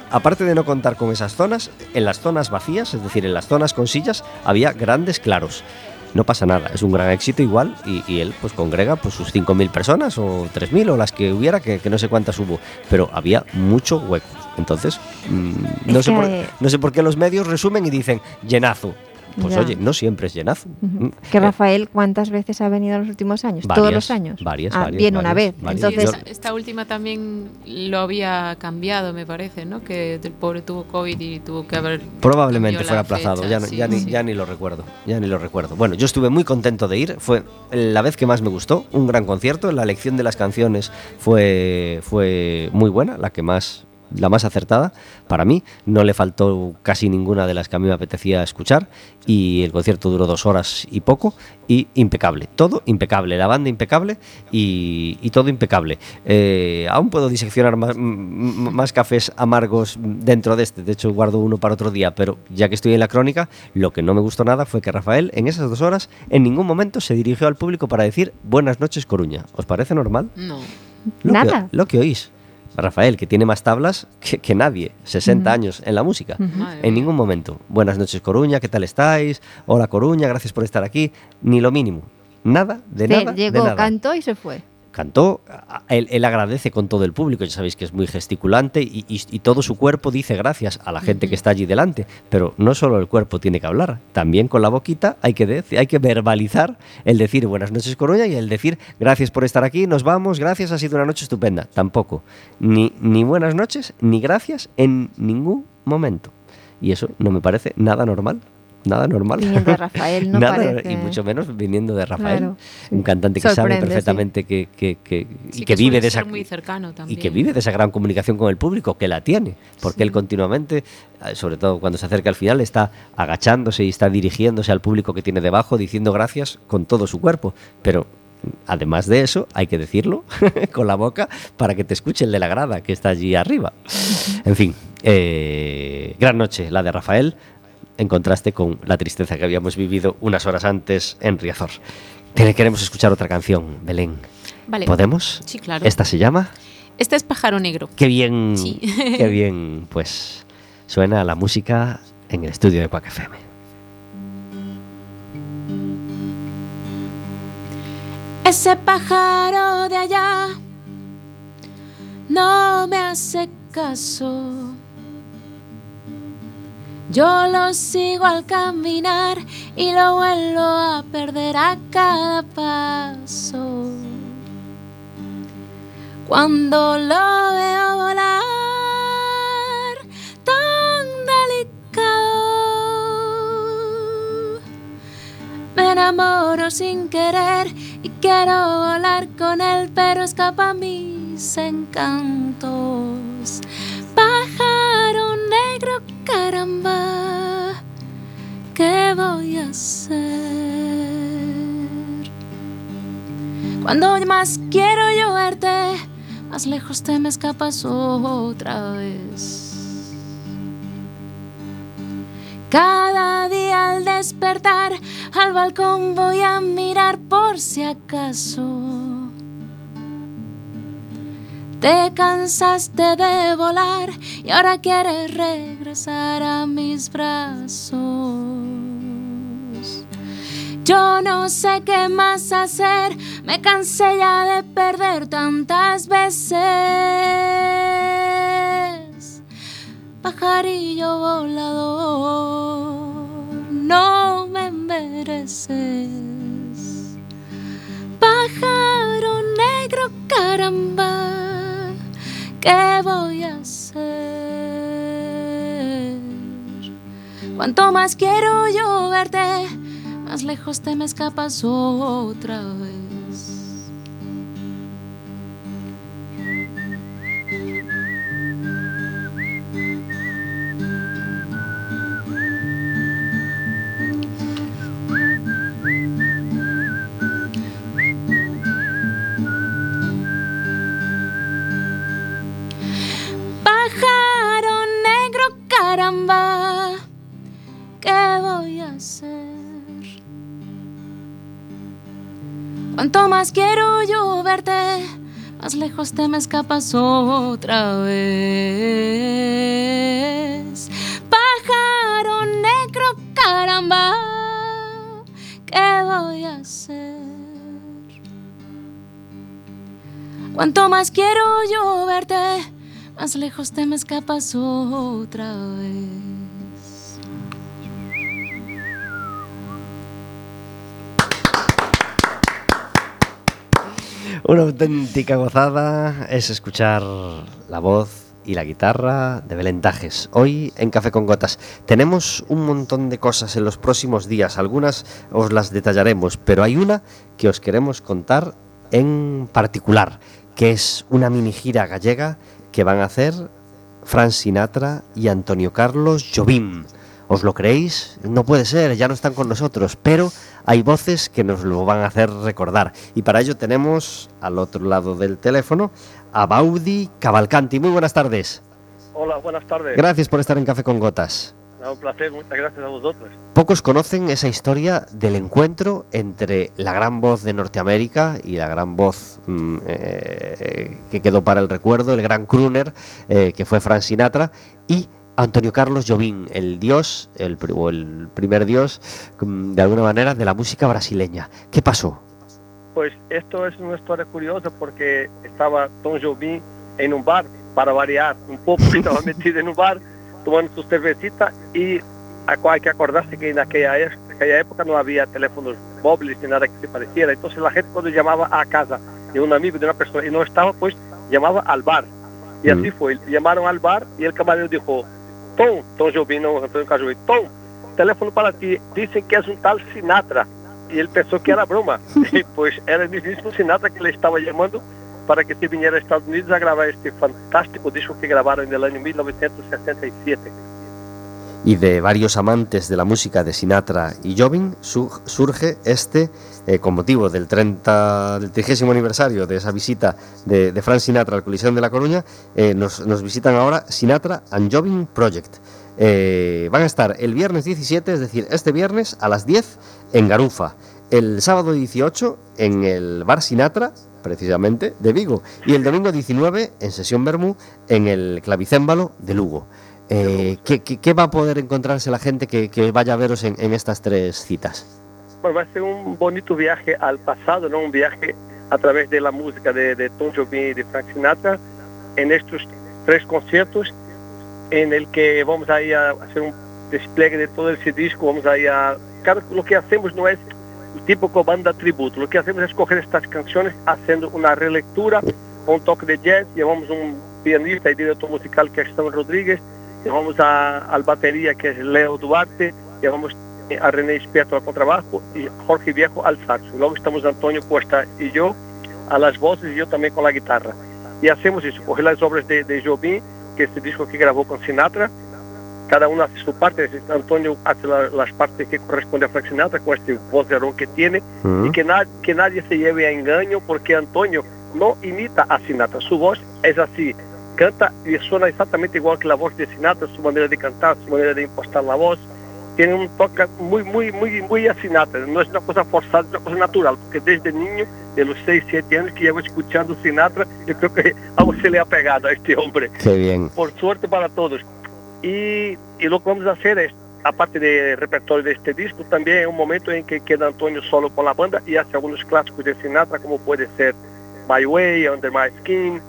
aparte de no contar con esas zonas, en las zonas vacías, es decir, en las zonas con sillas, había grandes claros. No pasa nada, es un gran éxito igual y, y él pues congrega pues sus 5.000 personas o 3.000 o las que hubiera, que, que no sé cuántas hubo, pero había mucho hueco. Entonces, mm, no, sé por, no sé por qué los medios resumen y dicen llenazo. Pues Ya. oye, no siempre es llenazo. Ujú. Mm, Que eh, Rafael, ¿cuántas veces ha venido en los últimos años? Todos los años. varias, Ah, varias, una varias, vez. varias. Sí, Entonces, esta, esta última también lo había cambiado, me parece, ¿no? Que el pobre tuvo COVID y tuvo que haber. Probablemente fuera la aplazado, fecha, ya, no- sí, ya, ni, sí. ya ni lo recuerdo, ya ni lo recuerdo. Bueno, yo estuve muy contento de ir, fue la vez que más me gustó, un gran concierto, la elección de las canciones fue, fue muy buena, la que más la más acertada para mí, no le faltó casi ninguna de las que a mí me apetecía escuchar y el concierto duró dos horas y poco y impecable, todo impecable, la banda impecable y, y todo impecable. Eh, aún puedo diseccionar más, cafés amargos dentro de este, de hecho guardo uno para otro día, pero ya que estoy en la crónica, lo que no me gustó nada fue que Rafael en esas dos horas en ningún momento se dirigió al público para decir buenas noches Coruña. ¿Os parece normal? No. Lo Nada. Que, lo que oís. Rafael, que tiene más tablas que, que nadie, 60 años en la música. En ningún momento. Buenas noches, Coruña, ¿qué tal estáis? Hola, Coruña, gracias por estar aquí. Ni lo mínimo. Nada, de nada. llegó, de nada. cantó y se fue. Cantó, él, él agradece con todo el público, ya sabéis que es muy gesticulante y, y- y todo su cuerpo dice gracias a la gente que está allí delante. Pero no solo el cuerpo tiene que hablar, también con la boquita hay que, dec- hay que verbalizar el decir buenas noches Coruña y el decir gracias por estar aquí, nos vamos, gracias, ha sido una noche estupenda. Tampoco. Ni, ni buenas noches, ni gracias en ningún momento. Y eso no me parece nada normal. Nada normal. Viniendo de Rafael, no Nada, parece. Y mucho menos viniendo de Rafael. Claro, sí. Un cantante que sabe perfectamente que, que- que- Sí y que, vive de ser esa muy cercano también. y que vive de esa gran comunicación con el público, que la tiene, porque Sí. él continuamente, eh, sobre todo cuando se acerca al final, está agachándose y está dirigiéndose al público que tiene debajo, diciendo gracias con todo su cuerpo. Pero además de eso, hay que decirlo con la boca para que te escuche el de la grada que está allí arriba. En fin, eh, gran noche la de Rafael, en contraste con la tristeza que habíamos vivido unas horas antes en Riazor. Queremos escuchar otra canción, Belén. Vale. ¿Podemos? Sí, claro. Esta se llama... Este es Pájaro Negro. Qué bien, Sí. qué bien, pues suena la música en el estudio de Quack FM. Ese pájaro de allá no me hace caso. Yo lo sigo al caminar y lo vuelvo a perder a cada paso. Cuando lo veo volar tan delicado, me enamoro sin querer y quiero volar con él, pero escapa mis encantos. Pájaro ¿qué voy a hacer? Cuando más quiero yo verte, más lejos te me escapas otra vez. Cada día al despertar al balcón voy a mirar por si acaso. Te cansaste de volar y ahora quieres regresar a mis brazos. Yo no sé qué más hacer, me cansé ya de perder tantas veces. Pajarillo volador, no me mereces. Pájaro negro, caramba, ¿qué voy a hacer? Cuanto más quiero yo verte, más lejos te me escapas otra vez. Caramba, ¿qué voy a hacer? Cuanto más quiero yo verte, más lejos te me escapas otra vez. Pájaro negro, caramba, ¿qué voy a hacer? Cuanto más quiero yo verte, más lejos te me escapas otra vez. Una auténtica gozada es escuchar la voz y la guitarra de Belentajes. Hoy en Café con Gotas tenemos un montón de cosas en los próximos días, algunas os las detallaremos, pero hay una que os queremos contar en particular, que es una mini gira gallega que van a hacer Frank Sinatra y Antonio Carlos Jobim. ¿Os lo creéis? No puede ser, ya no están con nosotros, pero hay voces que nos lo van a hacer recordar. Y para ello tenemos al otro lado del teléfono a Baudi Cavalcanti. Muy buenas tardes. Hola, buenas tardes. Gracias por estar en Café con Gotas. Un placer, muchas gracias a vosotros. Pocos conocen esa historia del encuentro entre la gran voz de Norteamérica y la gran voz mm, eh, que quedó para el recuerdo, el gran crooner eh, que fue Frank Sinatra, y Antonio Carlos Jobim, el dios, el, o el primer dios, mm, de alguna manera, de la música brasileña. ¿Qué pasó? Pues esto es una historia curiosa porque estaba Tom Jobim en un bar, para variar un poco, estaba metido en un bar tomando su cervecita y a- hay que acordarse que en aquella, época no había teléfonos móviles ni nada que se pareciera. Entonces la gente cuando llamaba a casa de un amigo, de una persona, y no estaba, pues llamaba al bar. Y Mm. así fue, llamaron al bar y el camarero dijo, Tom, Tom Jobim, no, Antonio Carlos Jobim, Tom, teléfono para ti, dicen que es un tal Sinatra. Y él pensó que era broma. Y pues era el mismo Sinatra que le estaba llamando para que se viniera a Estados Unidos a grabar este fantástico disco que grabaron en el año 1967. Y de varios amantes de la música de Sinatra y Jobim su- surge este, eh, con motivo del 30, del 30 aniversario de esa visita de, de Frank Sinatra al Coliseo de La Coruña, eh, nos, nos visitan ahora Sinatra and Jobim Project. Eh, van a estar el viernes 17, es decir, este viernes a las 10 en Garufa, el sábado 18 en el Bar Sinatra, precisamente, de Vigo, y el domingo 19 en Sesión Bermú en el Clavicémbalo de Lugo. Eh, ¿qué, qué, qué va a poder encontrarse la gente que, que vaya a veros en, en estas tres citas? Bueno, va a ser un bonito viaje al pasado, ¿no? Un viaje a través de la música de, de Tom Jobim y de Frank Sinatra en estos tres conciertos en el que vamos a ir a hacer un despliegue de todo ese disco, vamos a ir a... Claro, lo que hacemos no es típico banda tributo, lo que hacemos es coger estas canciones haciendo una relectura, un toque de jazz, llevamos un pianista y director musical que es Esteban Rodríguez, llevamos a, al batería que es Leo Duarte, llevamos a René Espeto al contrabajo y Jorge Viejo al saxo. Luego estamos Antonio Cuesta y yo a las voces y yo también con la guitarra. Y hacemos eso, coger las obras de, de Jobim, que es este disco que grabó con Sinatra, cada uno hace su parte, Antonio hace la- las partes que corresponde a Frank Sinatra con este vocerón que tiene Mm. y que, na- que nadie se lleve a engaño porque Antonio no imita a Sinatra, su voz es así, canta y suena exactamente igual que la voz de Sinatra, su manera de cantar, su manera de impostar la voz, tiene un toque muy, muy, muy, muy a Sinatra, no es una cosa forzada, es una cosa natural, porque desde niño, de los 6, 7 años que llevo escuchando Sinatra, yo creo que algo se le ha pegado a este hombre Qué bien. por suerte para todos. Y, y lo que vamos a hacer es, aparte del repertorio de este disco, también es un momento en que queda Antonio solo con la banda y hace algunos clásicos de Sinatra, como puede ser My Way, Under My Skin.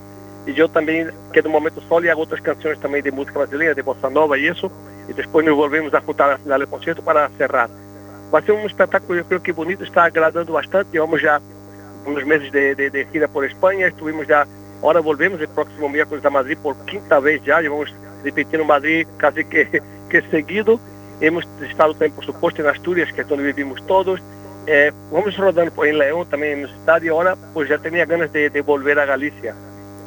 Y yo también quedo un momento solo y hago otras canciones también de música brasileña, de bossa nova y eso. Y después nos volvemos a juntar al final del concierto para cerrar. Va a ser un espectáculo, yo creo que bonito, está agradando bastante. Llevamos ya unos meses de, de- de gira por España, estuvimos ya, ahora volvemos el próximo miércoles a Madrid por quinta vez ya, llevamos repetindo Madrid casi que, que seguido. Hemos estado también, por supuesto, en Asturias, que es donde vivimos todos. Eh, vamos rodando por en León también en el estadio. Ahora, pues ya tenía ganas de, de volver a Galicia,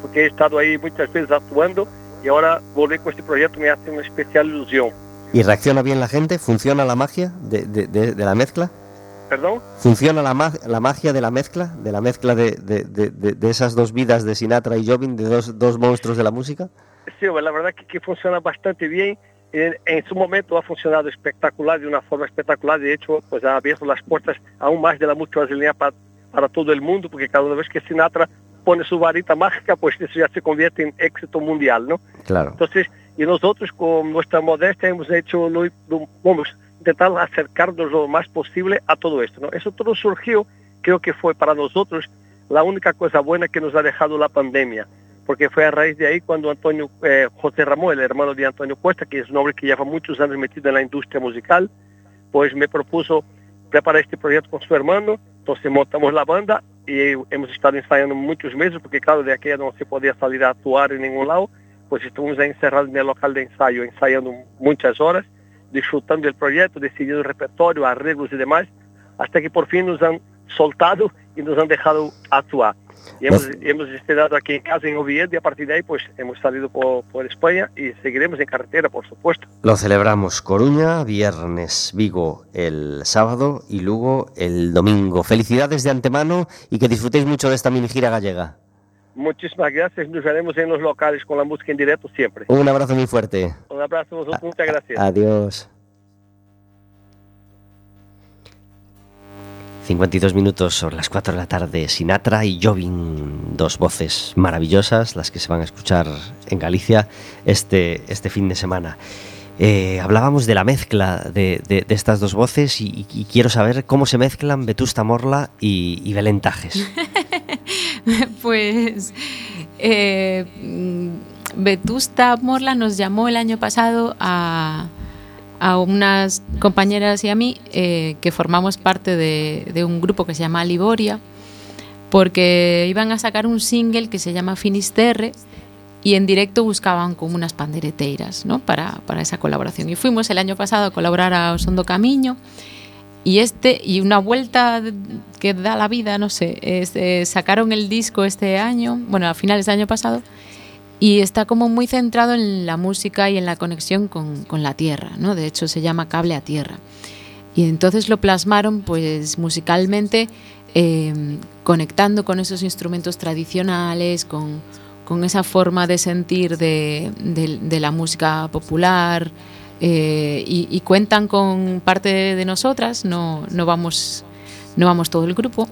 porque he estado ahí muchas veces actuando y ahora volver con este proyecto me hace una especial ilusión. ¿Y reacciona bien la gente? ¿Funciona la magia de, de- de- la mezcla? ¿Perdón? ¿Funciona la, ma- la magia de la mezcla? ¿De la mezcla de, de- de- de- esas dos vidas de Sinatra y Jobim, de dos, dos monstruos de la música? Sí, la verdad que, que funciona bastante bien. En, en su momento ha funcionado espectacular, de una forma espectacular. De hecho, pues ha abierto las puertas aún más de la música brasileña para, para todo el mundo, porque cada vez que Sinatra pone su varita mágica, pues eso ya se convierte en éxito mundial, ¿no? Claro. Entonces, y nosotros con nuestra modestia hemos hecho, lo, lo- vamos, intentar acercarnos lo más posible a todo esto, ¿no? Eso todo surgió, creo que fue para nosotros la única cosa buena que nos ha dejado la pandemia, porque fue a raíz de ahí cuando Antonio, eh, José Ramón, el hermano de Antonio Cuesta, que es un hombre que lleva muchos años metido en la industria musical, pues me propuso preparar este proyecto con su hermano, entonces montamos la banda y hemos estado ensayando muchos meses, porque claro, de aquella no se podía salir a actuar en ningún lado, pues estuvimos encerrados en el local de ensayo, ensayando muchas horas, disfrutando del proyecto, decidiendo el repertorio, arreglos demás, hasta que por fin nos han soltado y nos han dejado actuar. Y hemos, hemos estado aquí en casa en Oviedo y a partir de ahí pues hemos salido por, por España y seguiremos en carretera, por supuesto. Lo celebramos Coruña, viernes, Vigo el sábado y Lugo el domingo. Felicidades de antemano y que disfrutéis mucho de esta mini gira gallega. Muchísimas gracias, nos veremos en los locales con la música en directo siempre. Un abrazo muy fuerte. Un abrazo muchas gracias. Adiós. 52 minutos sobre las 4 de la tarde, Sinatra y Jobim, dos voces maravillosas, las que se van a escuchar en Galicia este, este fin de semana. Eh, hablábamos de la mezcla de, de- estas dos voces y, quiero saber cómo se mezclan Vetusta Morla y, y. Pues eh, mm, Vetusta Morla nos llamó el año pasado a, a unas compañeras y a mí eh, que formamos parte de, de un grupo que se llama Liboria porque iban a sacar un single que se llama Finisterre y en directo buscaban como unas pandereteiras ¿no? para, para esa colaboración. Y fuimos el año pasado a colaborar a Osondo Camiño y este y una vuelta que da la vida, no sé, es, eh, sacaron el disco este año, bueno, a finales del año pasado, y está como muy centrado en la música y en la conexión con, con la tierra, ¿no? De hecho se llama Cable a Tierra. Y entonces lo plasmaron pues musicalmente eh, conectando con esos instrumentos tradicionales, con, con esa forma de sentir de, de- de la música popular eh, y, y cuentan con parte de nosotras, no, no, vamos, no vamos todo el grupo,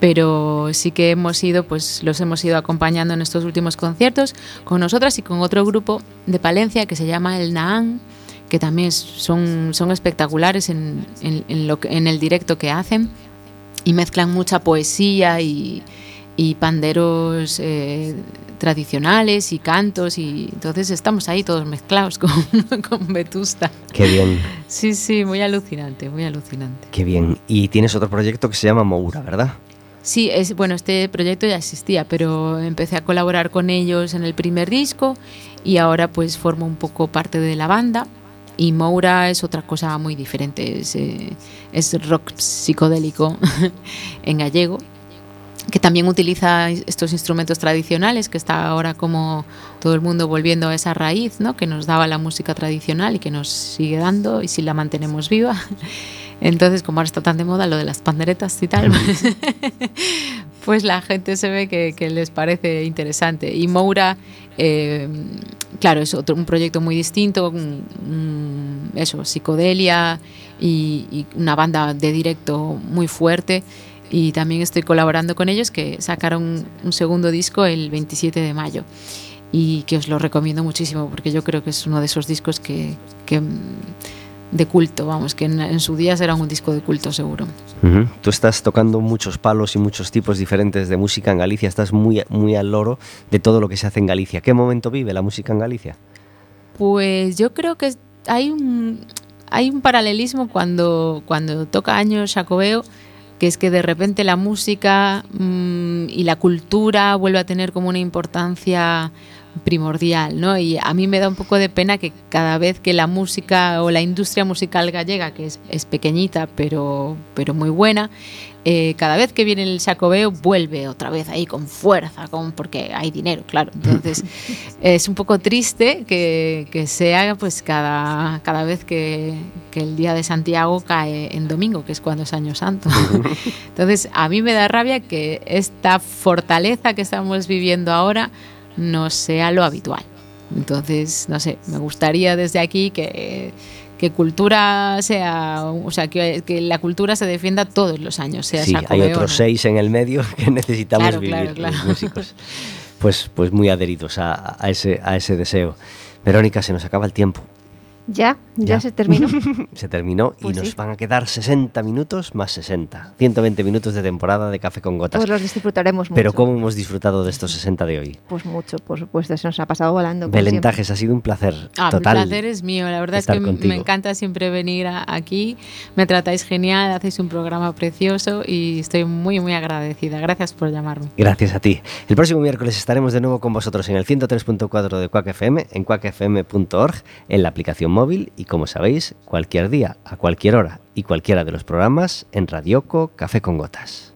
pero sí que hemos ido, pues los hemos ido acompañando en estos últimos conciertos con nosotras y con otro grupo de Palencia que se llama El Naan, que también son, son espectaculares en, en- en lo en el directo que hacen y mezclan mucha poesía y, y panderos eh, tradicionales y cantos y entonces estamos ahí todos mezclados con, con Vetusta. Qué bien, Sí, sí, muy alucinante, muy alucinante. qué bien. Y tienes otro proyecto que se llama Moura, ¿verdad? Sí, es, bueno, este proyecto ya existía, pero empecé a colaborar con ellos en el primer disco y ahora pues formo un poco parte de la banda. Y Moura es otra cosa muy diferente, es, eh, es rock psicodélico en gallego. que también utiliza estos instrumentos tradicionales, que está ahora como todo el mundo volviendo a esa raíz ¿no? que nos daba la música tradicional y que nos sigue dando y si la mantenemos viva. Entonces, como ahora está tan de moda lo de las panderetas y tal, pues la gente se ve que, que les parece interesante. Y Moura, eh, claro, es otro, un proyecto muy distinto, un, eso, psicodelia y, y una banda de directo muy fuerte. Y también estoy colaborando con ellos que sacaron un segundo disco el 27 de mayo. Y que os lo recomiendo muchísimo porque yo creo que es uno de esos discos que, que de culto, vamos, que en, en, su día será un disco de culto seguro. Uh -huh. Tú estás tocando muchos palos y muchos tipos diferentes de música en Galicia, estás muy, muy al loro de todo lo que se hace en Galicia. ¿Qué momento vive la música en Galicia? Pues yo creo que hay un, hay un paralelismo cuando, cuando toca años Jacobeo, que es que de repente la música mmm, y la cultura vuelve a tener como una importancia primordial, ¿no? Y a mí me da un poco de pena que cada vez que la música o la industria musical gallega, que es, es pequeñita pero, pero muy buena, eh, cada vez que viene el Xacobeo vuelve otra vez ahí con fuerza, con, porque hay dinero, claro. Entonces es un poco triste que, que se haga pues cada, cada vez que, que, el día de Santiago cae en domingo, que es cuando es Año Santo. Entonces a mí me da rabia que esta fortaleza que estamos viviendo ahora no sea lo habitual. Entonces, no sé, me gustaría desde aquí que, que cultura sea, o sea, que, que, la cultura se defienda todos los años, sea Sí, hay otros no. seis en el medio que necesitamos claro, vivir claro, claro. los músicos. Pues, pues muy adheridos a, a, ese, a ese deseo. Verónica, se nos acaba el tiempo. Ya, ya, ya, se terminó. se terminó Pues y nos sí. van a quedar 60 minutos más 60. 120 minutos de temporada de Café con Gotas. Pues los disfrutaremos mucho. Pero ¿cómo hemos disfrutado de estos 60 de hoy? Pues mucho, por supuesto, se nos ha pasado volando. Belentajes, ha sido un placer Ah, total. el placer es mío, la verdad es que contigo. me encanta siempre venir a- aquí, me tratáis genial, hacéis un programa precioso y estoy muy, muy agradecida. Gracias por llamarme. Gracias a ti. El próximo miércoles estaremos de nuevo con vosotros en el 103.4 de Quack FM, en quackfm.org, en la aplicación móvil y como sabéis, cualquier día, a cualquier hora y cualquiera de los programas en Radioco Café con Gotas.